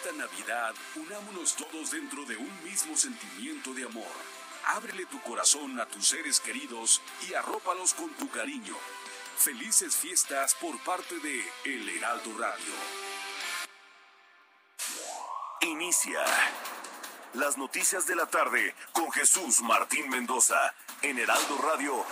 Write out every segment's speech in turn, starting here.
Esta Navidad, unámonos todos dentro de un mismo sentimiento de amor. Ábrele tu corazón a tus seres queridos y arrópalos con tu cariño. Felices fiestas por parte de El Heraldo Radio. Inicia las noticias de la tarde con Jesús Martín Mendoza en Heraldo Radio.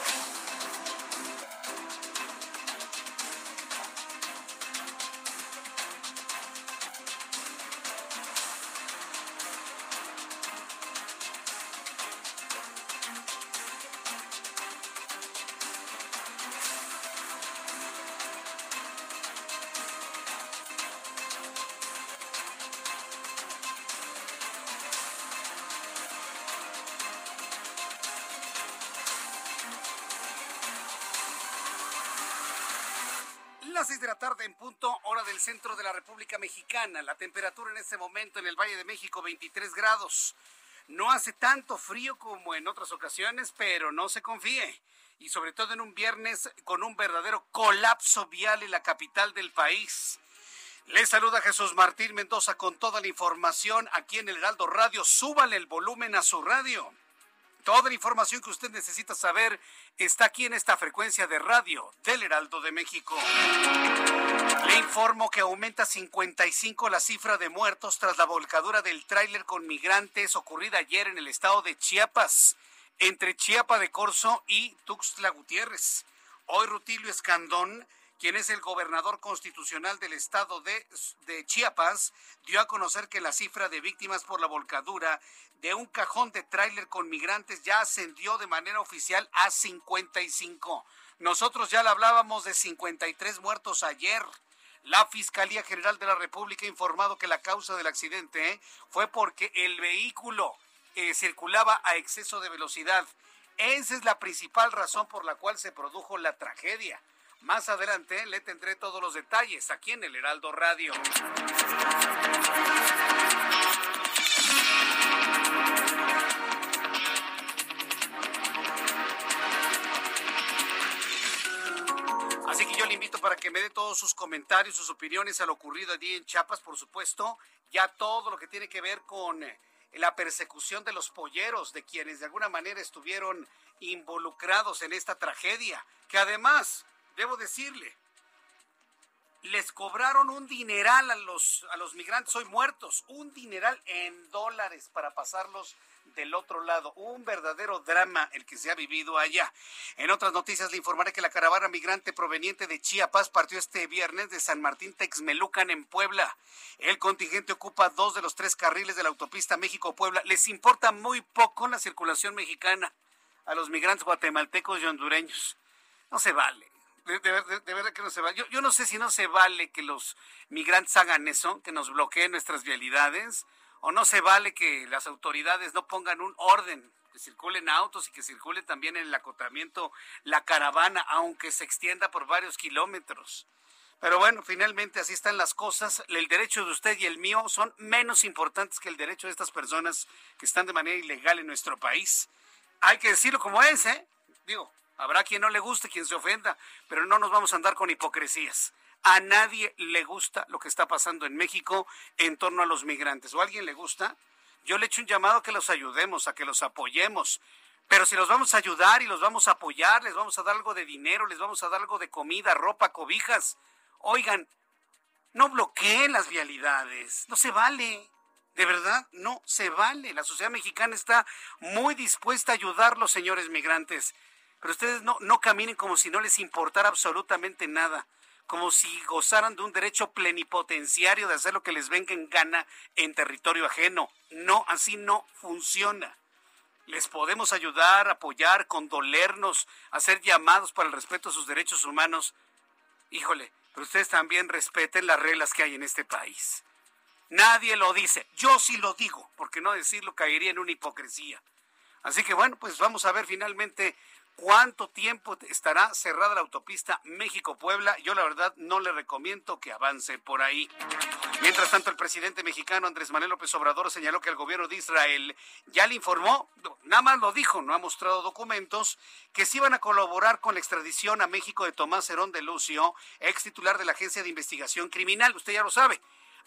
Centro de la República Mexicana. La temperatura en este momento en el Valle de México, 23 grados. No hace tanto frío como en otras ocasiones, pero no se confíe. Y sobre todo en un viernes con un verdadero colapso vial en la capital del país. Le saluda Jesús Martín Mendoza con toda la información aquí en el Heraldo Radio. Súbale el volumen a su radio. Toda la información que usted necesita saber está aquí en esta frecuencia de radio del Heraldo de México. Le informo que aumenta 55 la cifra de muertos tras la volcadura del tráiler con migrantes ocurrida ayer en el estado de Chiapas, entre Chiapa de Corzo y Tuxtla Gutiérrez. Hoy Rutilio Escandón quien es el gobernador constitucional del estado de, Chiapas, dio a conocer que la cifra de víctimas por la volcadura de un cajón de tráiler con migrantes ya ascendió de manera oficial a 55. Nosotros ya le hablábamos de 53 muertos ayer. La Fiscalía General de la República ha informado que la causa del accidente ¿eh? fue porque el vehículo eh, circulaba a exceso de velocidad. Esa es la principal razón por la cual se produjo la tragedia. Más adelante le tendré todos los detalles aquí en el Heraldo Radio. Así que yo le invito para que me dé todos sus comentarios, sus opiniones a lo ocurrido allí en Chiapas, por supuesto, ya todo lo que tiene que ver con la persecución de los polleros, de quienes de alguna manera estuvieron involucrados en esta tragedia, que además debo decirle, les cobraron un dineral a los, a los migrantes hoy muertos, un dineral en dólares para pasarlos del otro lado. Un verdadero drama el que se ha vivido allá. En otras noticias le informaré que la caravana migrante proveniente de Chiapas partió este viernes de San Martín Texmelucan en Puebla. El contingente ocupa dos de los tres carriles de la autopista México-Puebla. Les importa muy poco la circulación mexicana a los migrantes guatemaltecos y hondureños. No se vale de, verdad que no se vale. Yo, yo no sé si no se vale que los migrantes hagan eso, que nos bloqueen nuestras vialidades, o no se vale que las autoridades no pongan un orden, que circulen autos y que circule también en el acotamiento la caravana, aunque se extienda por varios kilómetros. Pero bueno, finalmente así están las cosas. El derecho de usted y el mío son menos importantes que el derecho de estas personas que están de manera ilegal en nuestro país. Hay que decirlo como es, ¿eh? Digo, Habrá quien no le guste, quien se ofenda, pero no nos vamos a andar con hipocresías. A nadie le gusta lo que está pasando en México en torno a los migrantes. ¿O a alguien le gusta? Yo le echo un llamado a que los ayudemos, a que los apoyemos. Pero si los vamos a ayudar y los vamos a apoyar, les vamos a dar algo de dinero, les vamos a dar algo de comida, ropa, cobijas. Oigan, no bloqueen las vialidades. No se vale. De verdad, no se vale. La sociedad mexicana está muy dispuesta a ayudar a los señores migrantes. Pero ustedes no, no caminen como si no les importara absolutamente nada, como si gozaran de un derecho plenipotenciario de hacer lo que les venga en gana en territorio ajeno. No, así no funciona. Les podemos ayudar, apoyar, condolernos, hacer llamados para el respeto a sus derechos humanos. Híjole, pero ustedes también respeten las reglas que hay en este país. Nadie lo dice, yo sí lo digo, porque no decirlo caería en una hipocresía. Así que bueno, pues vamos a ver finalmente cuánto tiempo estará cerrada la autopista México-Puebla. Yo la verdad no le recomiendo que avance por ahí. Mientras tanto, el presidente mexicano Andrés Manuel López Obrador señaló que el gobierno de Israel ya le informó, nada más lo dijo, no ha mostrado documentos, que sí iban a colaborar con la extradición a México de Tomás Herón de Lucio, ex titular de la Agencia de Investigación Criminal. Usted ya lo sabe.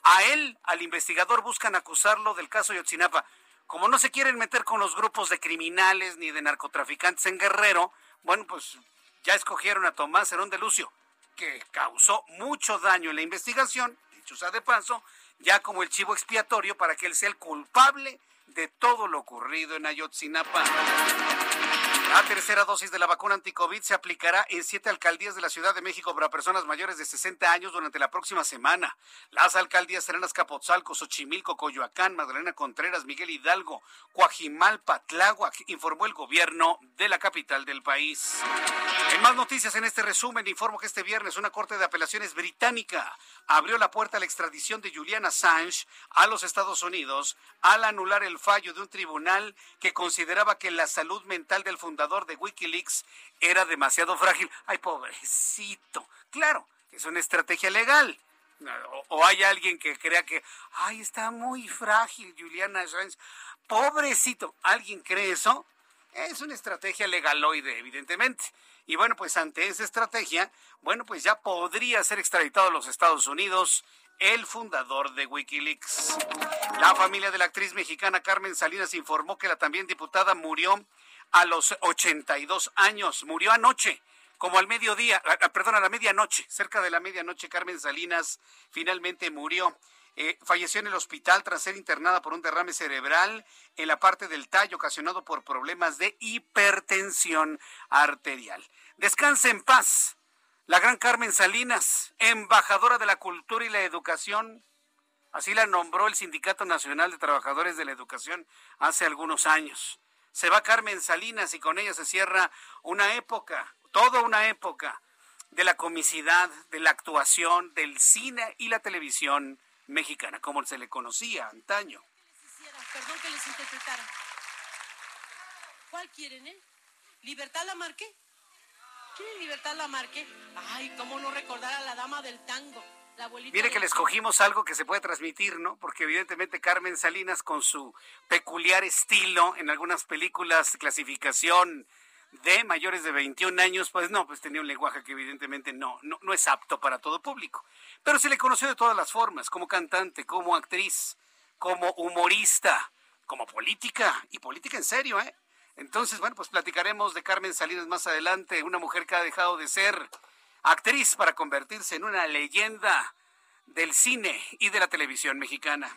A él, al investigador, buscan acusarlo del caso Yotzinapa como no se quieren meter con los grupos de criminales ni de narcotraficantes en Guerrero, bueno, pues ya escogieron a Tomás Herón de Lucio, que causó mucho daño en la investigación, dicho sea de paso, ya como el chivo expiatorio para que él sea el culpable de todo lo ocurrido en Ayotzinapa. La tercera dosis de la vacuna anticovid se aplicará en siete alcaldías de la Ciudad de México para personas mayores de 60 años durante la próxima semana. Las alcaldías serán Azcapotzalco, Xochimilco, Coyoacán, Magdalena Contreras, Miguel Hidalgo, Coajimalpa, Tláhuac, informó el gobierno de la capital del país. En más noticias en este resumen, informo que este viernes una corte de apelaciones británica abrió la puerta a la extradición de Julian Assange a los Estados Unidos al anular el fallo de un tribunal que consideraba que la salud mental del fundador de Wikileaks era demasiado frágil. Ay, pobrecito. Claro, es una estrategia legal. O, hay alguien que crea que, ay, está muy frágil Juliana Assange. Pobrecito. ¿Alguien cree eso? Es una estrategia legaloide, evidentemente. Y bueno, pues ante esa estrategia, bueno, pues ya podría ser extraditado a los Estados Unidos el fundador de Wikileaks. La familia de la actriz mexicana Carmen Salinas informó que la también diputada murió a los 82 años. Murió anoche, como al mediodía, perdón, a la medianoche, cerca de la medianoche, Carmen Salinas finalmente murió. Eh, falleció en el hospital tras ser internada por un derrame cerebral en la parte del tallo ocasionado por problemas de hipertensión arterial. Descanse en paz. La gran Carmen Salinas, embajadora de la cultura y la educación, así la nombró el Sindicato Nacional de Trabajadores de la Educación hace algunos años se va Carmen Salinas y con ella se cierra una época, toda una época de la comicidad, de la actuación, del cine y la televisión mexicana, como se le conocía antaño. Perdón que. ¿Cuál quieren, eh? ¿Libertad Lamarque? ¿Quieren Libertad Lamarque? Ay, cómo no recordar a la dama del tango. Mire que le escogimos algo que se puede transmitir, ¿no? Porque evidentemente Carmen Salinas con su peculiar estilo en algunas películas, clasificación de mayores de 21 años, pues no, pues tenía un lenguaje que evidentemente no, no, no es apto para todo público. Pero se le conoció de todas las formas, como cantante, como actriz, como humorista, como política, y política en serio, ¿eh? Entonces, bueno, pues platicaremos de Carmen Salinas más adelante, una mujer que ha dejado de ser actriz para convertirse en una leyenda del cine y de la televisión mexicana.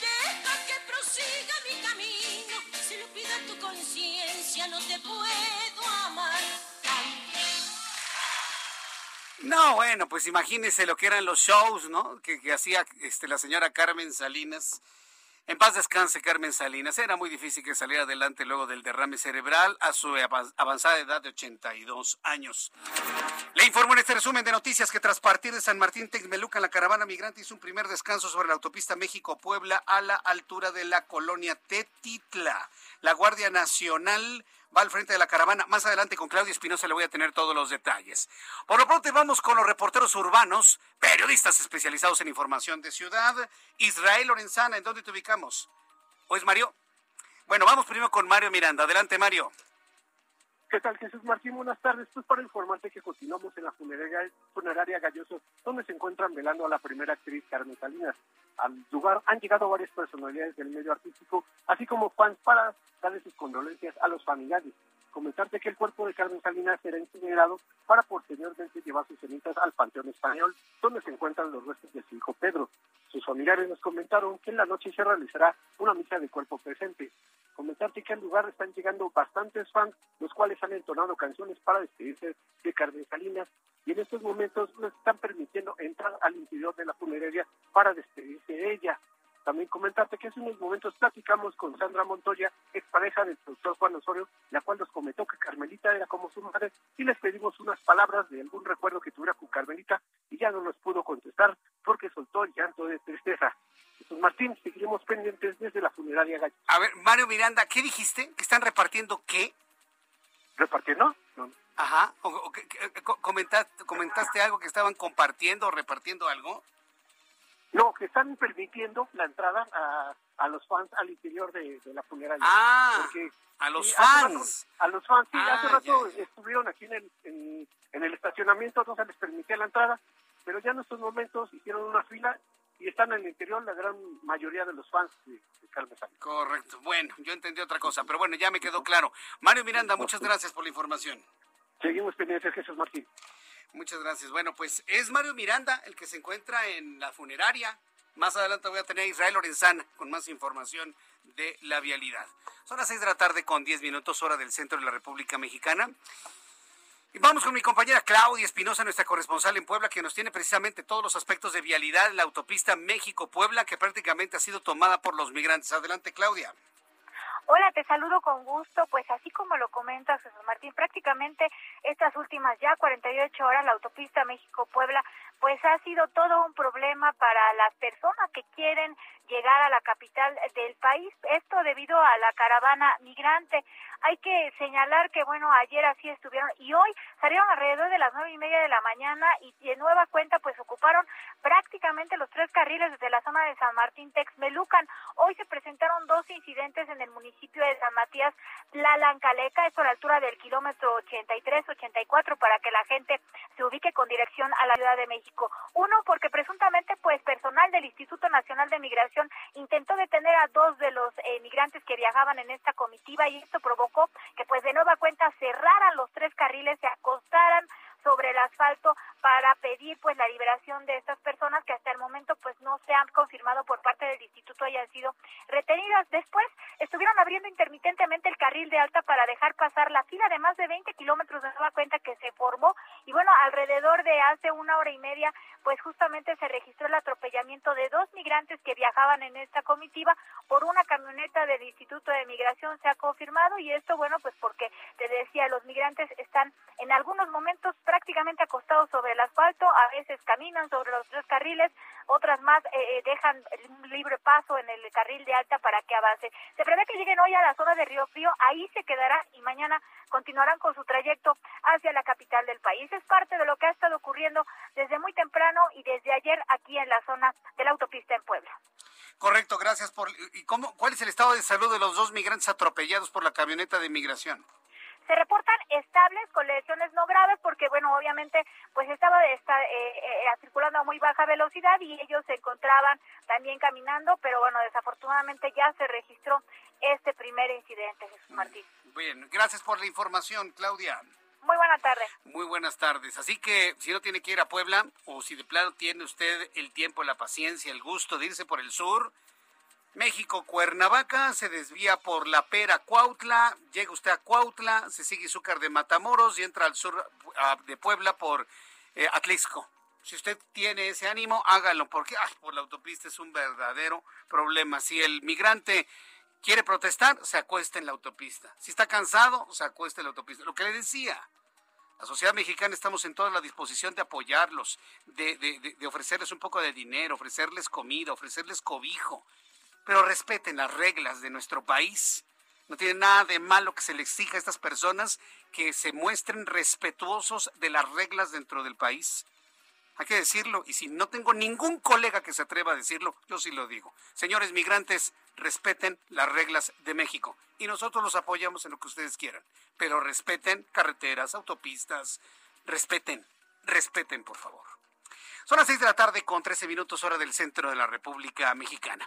Deja que prosiga mi camino, si lo pide tu conciencia no te puedo amar. No, bueno, pues imagínese lo que eran los shows, ¿no? Que, que hacía este, la señora Carmen Salinas en paz descanse Carmen Salinas. Era muy difícil que saliera adelante luego del derrame cerebral a su avanzada edad de 82 años. Le informo en este resumen de noticias que tras partir de San Martín Texmeluca, la caravana migrante hizo un primer descanso sobre la autopista México-Puebla a la altura de la colonia Tetitla. La Guardia Nacional va al frente de la caravana. Más adelante con Claudio Espinosa le voy a tener todos los detalles. Por lo pronto vamos con los reporteros urbanos, periodistas especializados en información de ciudad. Israel Lorenzana, ¿en dónde te ubicamos? ¿O es Mario? Bueno, vamos primero con Mario Miranda. Adelante, Mario. ¿Qué tal, Jesús Martín? Buenas tardes. Pues para informarte que continuamos en la funeraria, funeraria Galloso, donde se encuentran velando a la primera actriz Carmen Salinas. Al lugar han llegado varias personalidades del medio artístico, así como fans para darle sus condolencias a los familiares. Comentarte que el cuerpo de Carmen Salinas será incinerado para posteriormente llevar sus cenizas al Panteón Español, donde se encuentran los restos de su hijo Pedro. Sus familiares nos comentaron que en la noche se realizará una misa de cuerpo presente. Comentarte que al lugar están llegando bastantes fans, los cuales han entonado canciones para despedirse de Carmen Salinas y en estos momentos nos están permitiendo entrar al interior de la funeraria para despedirse de ella. También comentarte que hace unos momentos platicamos con Sandra Montoya, expareja del doctor Juan Osorio, la cual nos comentó que Carmelita era como su madre y les pedimos unas palabras de algún recuerdo que tuviera con Carmelita y ya no nos pudo contestar porque soltó el llanto de tristeza. Jesús Martín, seguiremos pendientes desde la funeraria Gallo. A ver, Mario Miranda, ¿qué dijiste? ¿Que están repartiendo qué? ¿Repartiendo? No. Ajá. O, o, comentaste, ¿Comentaste algo que estaban compartiendo o repartiendo algo? No, que están permitiendo la entrada a, a los fans al interior de, de la funeraria. Ah, porque, a los sí, fans. Rato, a los fans, sí, ah, hace rato ya, ya. estuvieron aquí en el, en, en, el estacionamiento, no se les permitía la entrada, pero ya en estos momentos hicieron una fila y están en el interior la gran mayoría de los fans de, Carmen Sánchez. Correcto, bueno, yo entendí otra cosa, pero bueno, ya me quedó claro. Mario Miranda, muchas gracias por la información. Seguimos pendientes, Jesús Martín. Muchas gracias. Bueno, pues es Mario Miranda el que se encuentra en la funeraria. Más adelante voy a tener a Israel Lorenzana con más información de la vialidad. Son las seis de la tarde con diez minutos hora del centro de la República Mexicana. Y vamos con mi compañera Claudia Espinosa, nuestra corresponsal en Puebla, que nos tiene precisamente todos los aspectos de vialidad en la autopista México-Puebla, que prácticamente ha sido tomada por los migrantes. Adelante, Claudia. Hola, te saludo con gusto. Pues así como lo comentas, Jesús Martín, prácticamente estas últimas ya 48 horas la autopista México-Puebla pues ha sido todo un problema para las personas que quieren llegar a la capital del país. Esto debido a la caravana migrante. Hay que señalar que, bueno, ayer así estuvieron y hoy salieron alrededor de las nueve y media de la mañana y de nueva cuenta, pues ocuparon prácticamente los tres carriles desde la zona de San Martín Texmelucan. Hoy se presentaron dos incidentes en el municipio de San Matías Lalancaleca, esto a la altura del kilómetro 83-84, para que la gente se ubique con dirección a la Ciudad de México. Uno, porque presuntamente, pues, personal del Instituto Nacional de Migración intentó detener a dos de los eh, migrantes que viajaban en esta comitiva y esto provocó que, pues, de nueva cuenta cerraran los tres carriles, se acostaran sobre el asfalto para pedir pues la liberación de estas personas que hasta el momento pues no se han confirmado por parte del instituto hayan sido retenidas. Después estuvieron abriendo intermitentemente el carril de alta para dejar pasar la fila de más de 20 kilómetros de nueva cuenta que se formó y bueno, alrededor de hace una hora y media pues justamente se registró el atropellamiento de dos migrantes que viajaban en esta comitiva por una camioneta del Instituto de Migración se ha confirmado y esto bueno pues porque te decía los migrantes están en algunos momentos prácticamente acostados sobre el asfalto, a veces caminan sobre los tres carriles, otras más eh, dejan un libre paso en el carril de alta para que avance. Se prevé que lleguen hoy a la zona de Río Frío, ahí se quedarán y mañana continuarán con su trayecto hacia la capital del país. Es parte de lo que ha estado ocurriendo desde muy temprano y desde ayer aquí en la zona de la autopista en Puebla. Correcto, gracias por. ¿Y cómo, cuál es el estado de salud de los dos migrantes atropellados por la camioneta de migración? Se reportan estables con lesiones no graves porque bueno obviamente pues estaba está, eh, eh, circulando a muy baja velocidad y ellos se encontraban también caminando pero bueno desafortunadamente ya se registró este primer incidente Jesús Martín bien gracias por la información Claudia muy buenas tardes. Muy buenas tardes. Así que si no tiene que ir a Puebla o si de plano tiene usted el tiempo, la paciencia, el gusto de irse por el sur, México, Cuernavaca, se desvía por La Pera, Cuautla, llega usted a Cuautla, se sigue Zúcar de Matamoros y entra al sur de Puebla por eh, Atlixco. Si usted tiene ese ánimo, hágalo, porque por la autopista es un verdadero problema. Si el migrante quiere protestar, se acuesta en la autopista. Si está cansado, se acuesta en la autopista. Lo que le decía, la sociedad mexicana estamos en toda la disposición de apoyarlos, de ofrecerles un poco de dinero, ofrecerles comida, ofrecerles cobijo pero respeten las reglas de nuestro país. No tiene nada de malo que se les exija a estas personas que se muestren respetuosos de las reglas dentro del país. Hay que decirlo, y si no tengo ningún colega que se atreva a decirlo, yo sí lo digo. Señores migrantes, respeten las reglas de México. Y nosotros los apoyamos en lo que ustedes quieran. Pero respeten carreteras, autopistas, respeten, respeten, por favor. Son las seis de la tarde con 13 minutos hora del centro de la República Mexicana.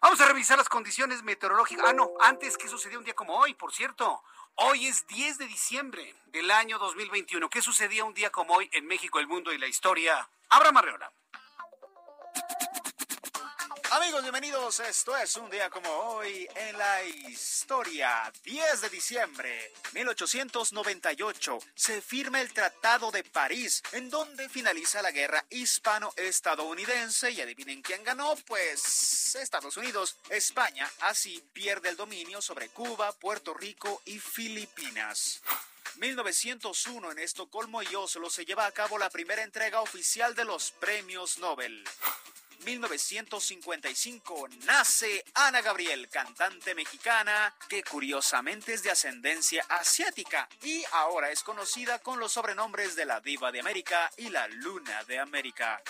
Vamos a revisar las condiciones meteorológicas. Ah, no, antes, ¿qué sucedió un día como hoy? Por cierto, hoy es 10 de diciembre del año 2021. ¿Qué sucedía un día como hoy en México, el mundo y la historia? Abraham Arreola. Amigos, bienvenidos. Esto es un día como hoy en la historia. 10 de diciembre 1898 se firma el Tratado de París, en donde finaliza la guerra hispano-estadounidense. Y adivinen quién ganó, pues Estados Unidos. España así pierde el dominio sobre Cuba, Puerto Rico y Filipinas. 1901 en Estocolmo y Oslo se lleva a cabo la primera entrega oficial de los premios Nobel. 1955 nace Ana Gabriel, cantante mexicana que curiosamente es de ascendencia asiática y ahora es conocida con los sobrenombres de la Diva de América y la Luna de América.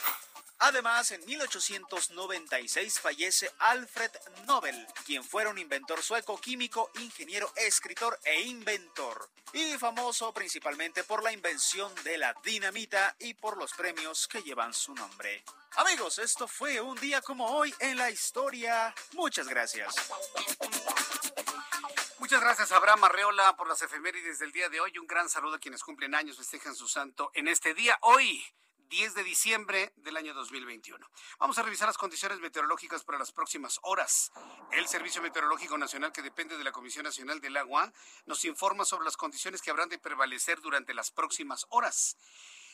Además, en 1896 fallece Alfred Nobel, quien fuera un inventor sueco, químico, ingeniero, escritor e inventor, y famoso principalmente por la invención de la dinamita y por los premios que llevan su nombre. Amigos, esto fue un día como hoy en la historia. Muchas gracias. Muchas gracias, Abraham Arreola, por las efemérides del día de hoy. Un gran saludo a quienes cumplen años, festejan su santo en este día. Hoy, 10 de diciembre del año 2021. Vamos a revisar las condiciones meteorológicas para las próximas horas. El Servicio Meteorológico Nacional, que depende de la Comisión Nacional del Agua, nos informa sobre las condiciones que habrán de prevalecer durante las próximas horas.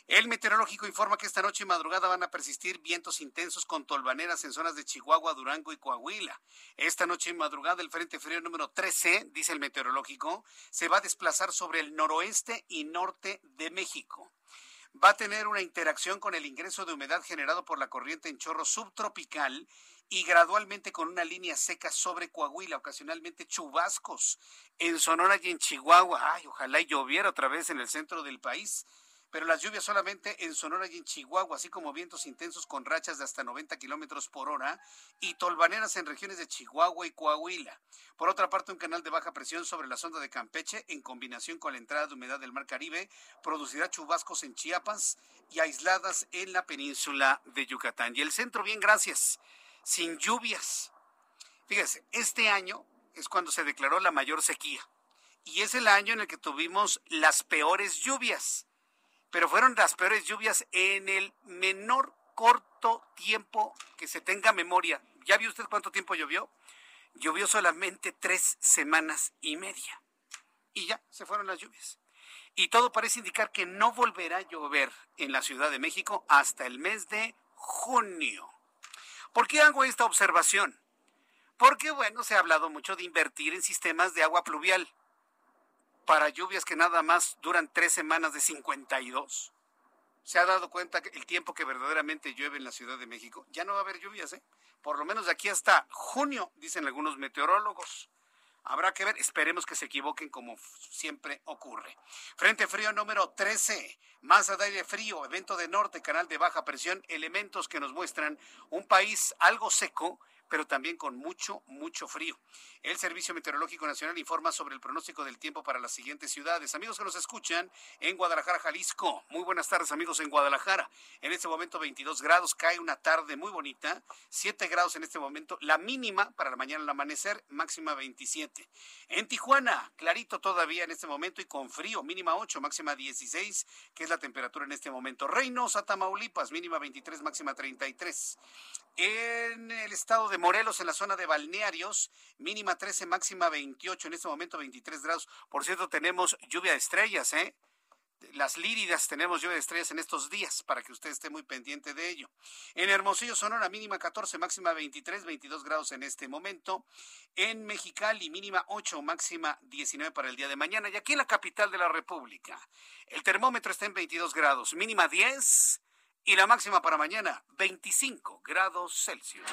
El meteorológico informa que esta noche y madrugada van a persistir vientos intensos con tolvaneras en zonas de Chihuahua, Durango y Coahuila. Esta noche y madrugada el Frente Frío número 13, dice el meteorológico, se va a desplazar sobre el noroeste y norte de México va a tener una interacción con el ingreso de humedad generado por la corriente en chorro subtropical y gradualmente con una línea seca sobre Coahuila, ocasionalmente chubascos en Sonora y en Chihuahua. Ay, ojalá lloviera otra vez en el centro del país pero las lluvias solamente en Sonora y en Chihuahua, así como vientos intensos con rachas de hasta 90 kilómetros por hora y tolvaneras en regiones de Chihuahua y Coahuila. Por otra parte, un canal de baja presión sobre la sonda de Campeche, en combinación con la entrada de humedad del Mar Caribe, producirá chubascos en Chiapas y aisladas en la península de Yucatán. Y el centro, bien, gracias, sin lluvias. Fíjese, este año es cuando se declaró la mayor sequía y es el año en el que tuvimos las peores lluvias pero fueron las peores lluvias en el menor corto tiempo que se tenga memoria. ¿Ya vio usted cuánto tiempo llovió? Llovió solamente tres semanas y media. Y ya se fueron las lluvias. Y todo parece indicar que no volverá a llover en la Ciudad de México hasta el mes de junio. ¿Por qué hago esta observación? Porque, bueno, se ha hablado mucho de invertir en sistemas de agua pluvial para lluvias que nada más duran tres semanas de 52. ¿Se ha dado cuenta el tiempo que verdaderamente llueve en la Ciudad de México? Ya no va a haber lluvias, ¿eh? Por lo menos de aquí hasta junio, dicen algunos meteorólogos. Habrá que ver, esperemos que se equivoquen como siempre ocurre. Frente frío número 13, masa de aire frío, evento de norte, canal de baja presión, elementos que nos muestran un país algo seco pero también con mucho, mucho frío. El Servicio Meteorológico Nacional informa sobre el pronóstico del tiempo para las siguientes ciudades. Amigos que nos escuchan en Guadalajara, Jalisco. Muy buenas tardes, amigos en Guadalajara. En este momento 22 grados, cae una tarde muy bonita. 7 grados en este momento. La mínima para la mañana al amanecer, máxima 27. En Tijuana, clarito todavía en este momento y con frío, mínima 8, máxima 16, que es la temperatura en este momento. Reynosa, Tamaulipas, mínima 23, máxima 33. En el estado de Morelos, en la zona de balnearios, mínima 13, máxima 28, en este momento 23 grados. Por cierto, tenemos lluvia de estrellas, ¿eh? Las líridas tenemos lluvia de estrellas en estos días, para que usted esté muy pendiente de ello. En Hermosillo, Sonora, mínima 14, máxima 23, 22 grados en este momento. En Mexicali, mínima 8, máxima 19 para el día de mañana. Y aquí en la capital de la República, el termómetro está en 22 grados, mínima 10 y la máxima para mañana 25 grados Celsius.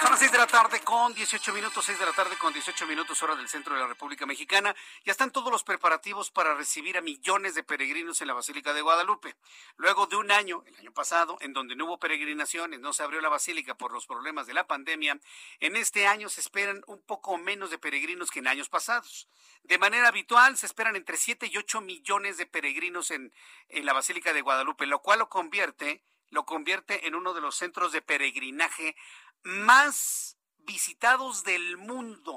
Son las 6 de la tarde con 18 minutos, 6 de la tarde con 18 minutos hora del centro de la República Mexicana. Ya están todos los preparativos para recibir a millones de peregrinos en la Basílica de Guadalupe. Luego de un año, el año pasado, en donde no hubo peregrinaciones, no se abrió la basílica por los problemas de la pandemia, en este año se esperan un poco menos de peregrinos que en años pasados. De manera habitual se esperan entre 7 y 8 millones de peregrinos en, en la Basílica de Guadalupe, lo cual lo convierte lo convierte en uno de los centros de peregrinaje más visitados del mundo.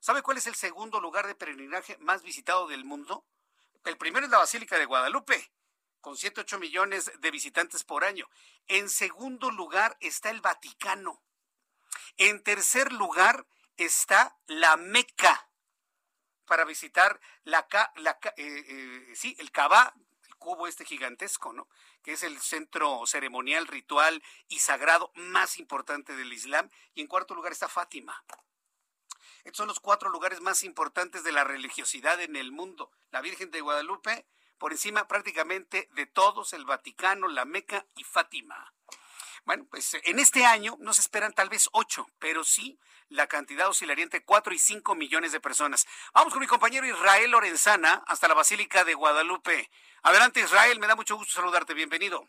¿Sabe cuál es el segundo lugar de peregrinaje más visitado del mundo? El primero es la Basílica de Guadalupe, con 108 millones de visitantes por año. En segundo lugar está el Vaticano. En tercer lugar está la Meca para visitar la, eh, eh, el Kaaba, cubo este gigantesco, ¿no? Que es el centro ceremonial, ritual y sagrado más importante del Islam. Y en cuarto lugar está Fátima. Estos son los cuatro lugares más importantes de la religiosidad en el mundo. La Virgen de Guadalupe, por encima prácticamente de todos, el Vaticano, la Meca y Fátima. Bueno, pues en este año no se esperan tal vez ocho, pero sí la cantidad oscilaría entre cuatro y cinco millones de personas. Vamos con mi compañero Israel Lorenzana hasta la Basílica de Guadalupe. Adelante Israel, me da mucho gusto saludarte, bienvenido.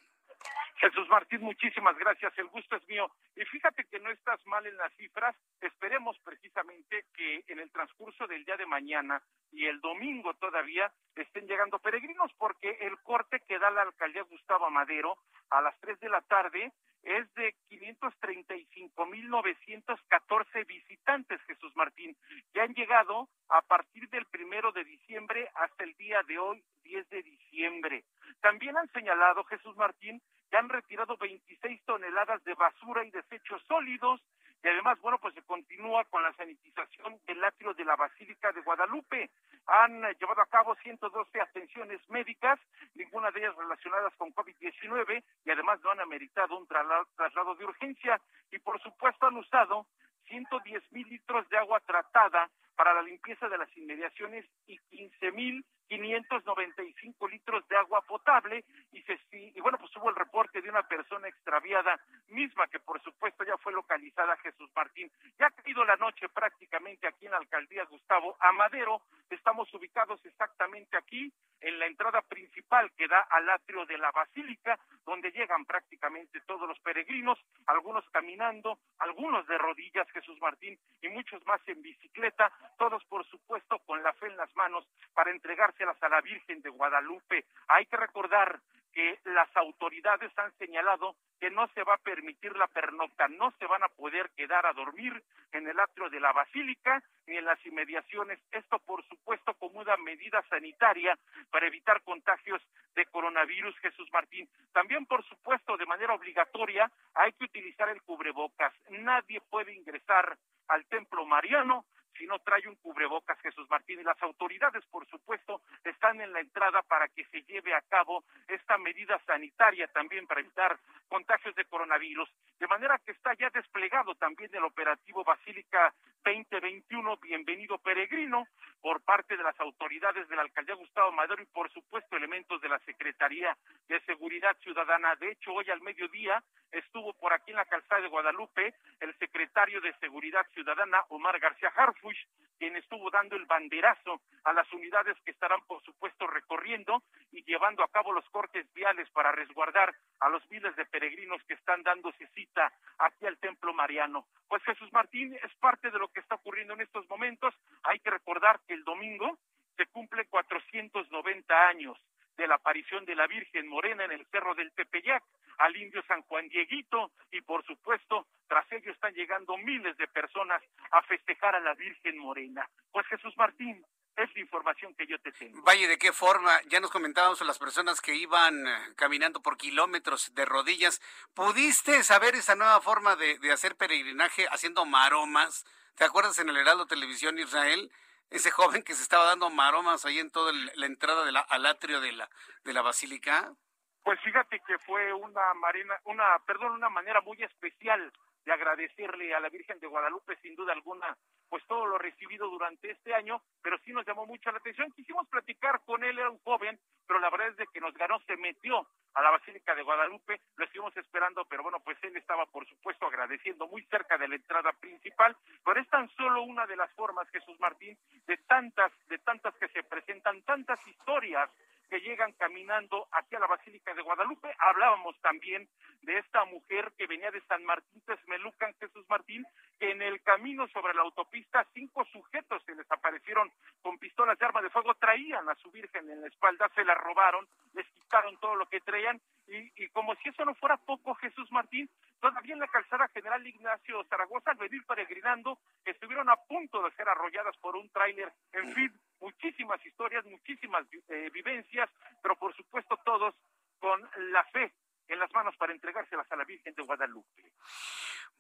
Jesús Martín, muchísimas gracias. El gusto es mío. Y fíjate que no estás mal en las cifras. Esperemos precisamente que en el transcurso del día de mañana y el domingo todavía estén llegando peregrinos, porque el corte que da la alcaldía Gustavo Madero a las 3 de la tarde es de 535.914 visitantes, Jesús Martín, que han llegado a partir del primero de diciembre hasta el día de hoy, 10 de diciembre. También han señalado, Jesús Martín, que han retirado 26 toneladas de basura y desechos sólidos y además, bueno, pues se continúa con la sanitización del atrio de la Basílica de Guadalupe. Han llevado a cabo 112 atenciones médicas, ninguna de ellas relacionadas con COVID-19 y además no han ameritado un traslado de urgencia y por supuesto han usado 110 mil litros de agua tratada para la limpieza de las inmediaciones y 15 mil 595 litros de agua potable y, se, y bueno, pues hubo el reporte de una persona extraviada misma que por supuesto ya fue localizada Jesús Martín. Ya ha caído la noche prácticamente aquí en la alcaldía Gustavo Amadero. Estamos ubicados exactamente aquí en la entrada principal que da al atrio de la basílica, donde llegan prácticamente todos los peregrinos, algunos caminando, algunos de rodillas, Jesús Martín, y muchos más en bicicleta, todos por supuesto con la fe en las manos para entregárselas a la Virgen de Guadalupe. Hay que recordar que las autoridades han señalado que no se va a permitir la pernocta, no se van a poder quedar a dormir en el atrio de la basílica ni en las inmediaciones. Esto, por supuesto, como una medida sanitaria para evitar contagios de coronavirus, Jesús Martín. También, por supuesto, de manera obligatoria, hay que utilizar el cubrebocas. Nadie puede ingresar al templo mariano si no trae un cubrebocas, Jesús Martín. Y las autoridades, por supuesto, están en la entrada para que se lleve a cabo esta medida sanitaria también para evitar contagios de coronavirus. De manera que está ya desplegado también el operativo Basílica 2021, bienvenido peregrino, por parte de las autoridades de la alcaldía Gustavo Madero y, por supuesto, elementos de la Secretaría de Seguridad Ciudadana. De hecho, hoy al mediodía estuvo por aquí en la calzada de Guadalupe el secretario de Seguridad Ciudadana, Omar García Harfuch, quien estuvo dando el banderazo a las unidades que estarán, por supuesto, recorriendo y llevando a cabo los cortes viales para resguardar a los miles de peregrinos que están dándose cita aquí al Templo Mariano. Pues Jesús Martín es parte de lo que está ocurriendo en estos momentos. Hay que recordar que el domingo se cumple 490 años de la aparición de la Virgen Morena en el Cerro del Tepeyac al indio San Juan Dieguito y por supuesto tras ello están llegando miles de personas a festejar a la Virgen Morena. Pues Jesús Martín, es la información que yo te tengo. Vaya, ¿de qué forma? Ya nos comentábamos a las personas que iban eh, caminando por kilómetros de rodillas. ¿Pudiste saber esa nueva forma de, hacer peregrinaje haciendo maromas? ¿Te acuerdas en el Heraldo Televisión Israel? ese joven que se estaba dando maromas ahí en toda la entrada de al atrio de la, de la basílica? Pues fíjate que fue una marina, una, perdón, una manera muy especial de agradecerle a la Virgen de Guadalupe, sin duda alguna, pues todo lo recibido durante este año, pero sí nos llamó mucho la atención. Quisimos platicar con él, era un joven, pero la verdad es de que nos ganó, se metió a la Basílica de Guadalupe, lo estuvimos esperando, pero bueno, pues él estaba, por supuesto, agradeciendo muy cerca de la entrada principal, pero es tan solo una de las formas, Jesús Martín, de tantas, de tantas que se presentan, tantas historias que llegan caminando hacia la Basílica de Guadalupe. Hablábamos también de esta mujer que venía de San Martín Texmelucan, Jesús Martín, que en el camino sobre la autopista cinco sujetos se desaparecieron con pistolas de arma de fuego, traían a su Virgen en la espalda, se la robaron, les quitaron todo lo que traían y, y como si eso no fuera poco, Jesús Martín, todavía en la calzada General Ignacio Zaragoza, al venir peregrinando, estuvieron a punto de ser arrolladas por un tráiler, en fin, muchísimas historias, muchísimas eh, vivencias, pero por supuesto todos con la fe en las manos para entregárselas a la Virgen de Guadalupe.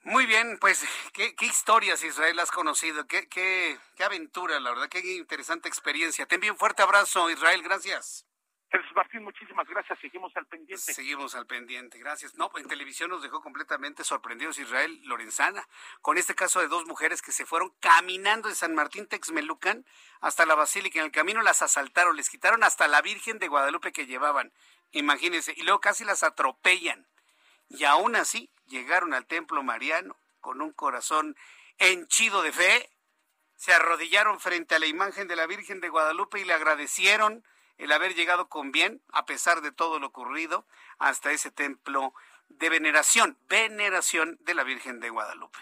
Muy bien, pues qué, qué historias Israel has conocido, qué, qué, qué aventura, la verdad, qué interesante experiencia. Te envío un fuerte abrazo, Israel, gracias. Jesús Martín, muchísimas gracias. Seguimos al pendiente. Seguimos al pendiente. Gracias. No, en televisión nos dejó completamente sorprendidos Israel Lorenzana con este caso de dos mujeres que se fueron caminando de San Martín Texmelucan hasta la Basílica. En el camino las asaltaron, les quitaron hasta la Virgen de Guadalupe que llevaban. Imagínense. Y luego casi las atropellan. Y aún así llegaron al templo mariano con un corazón henchido de fe. Se arrodillaron frente a la imagen de la Virgen de Guadalupe y le agradecieron el haber llegado con bien, a pesar de todo lo ocurrido, hasta ese templo de veneración, veneración de la Virgen de Guadalupe.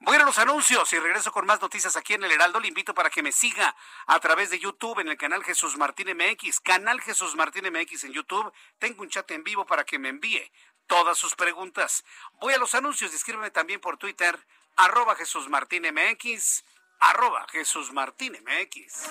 Voy a, los anuncios y regreso con más noticias aquí en el Heraldo. Le invito para que me siga a través de YouTube en el canal Jesús Martín MX, canal Jesús Martín MX en YouTube. Tengo un chat en vivo para que me envíe todas sus preguntas. Voy a los anuncios y escríbeme también por Twitter, arroba Jesús Martín MX, arroba Jesús Martín MX.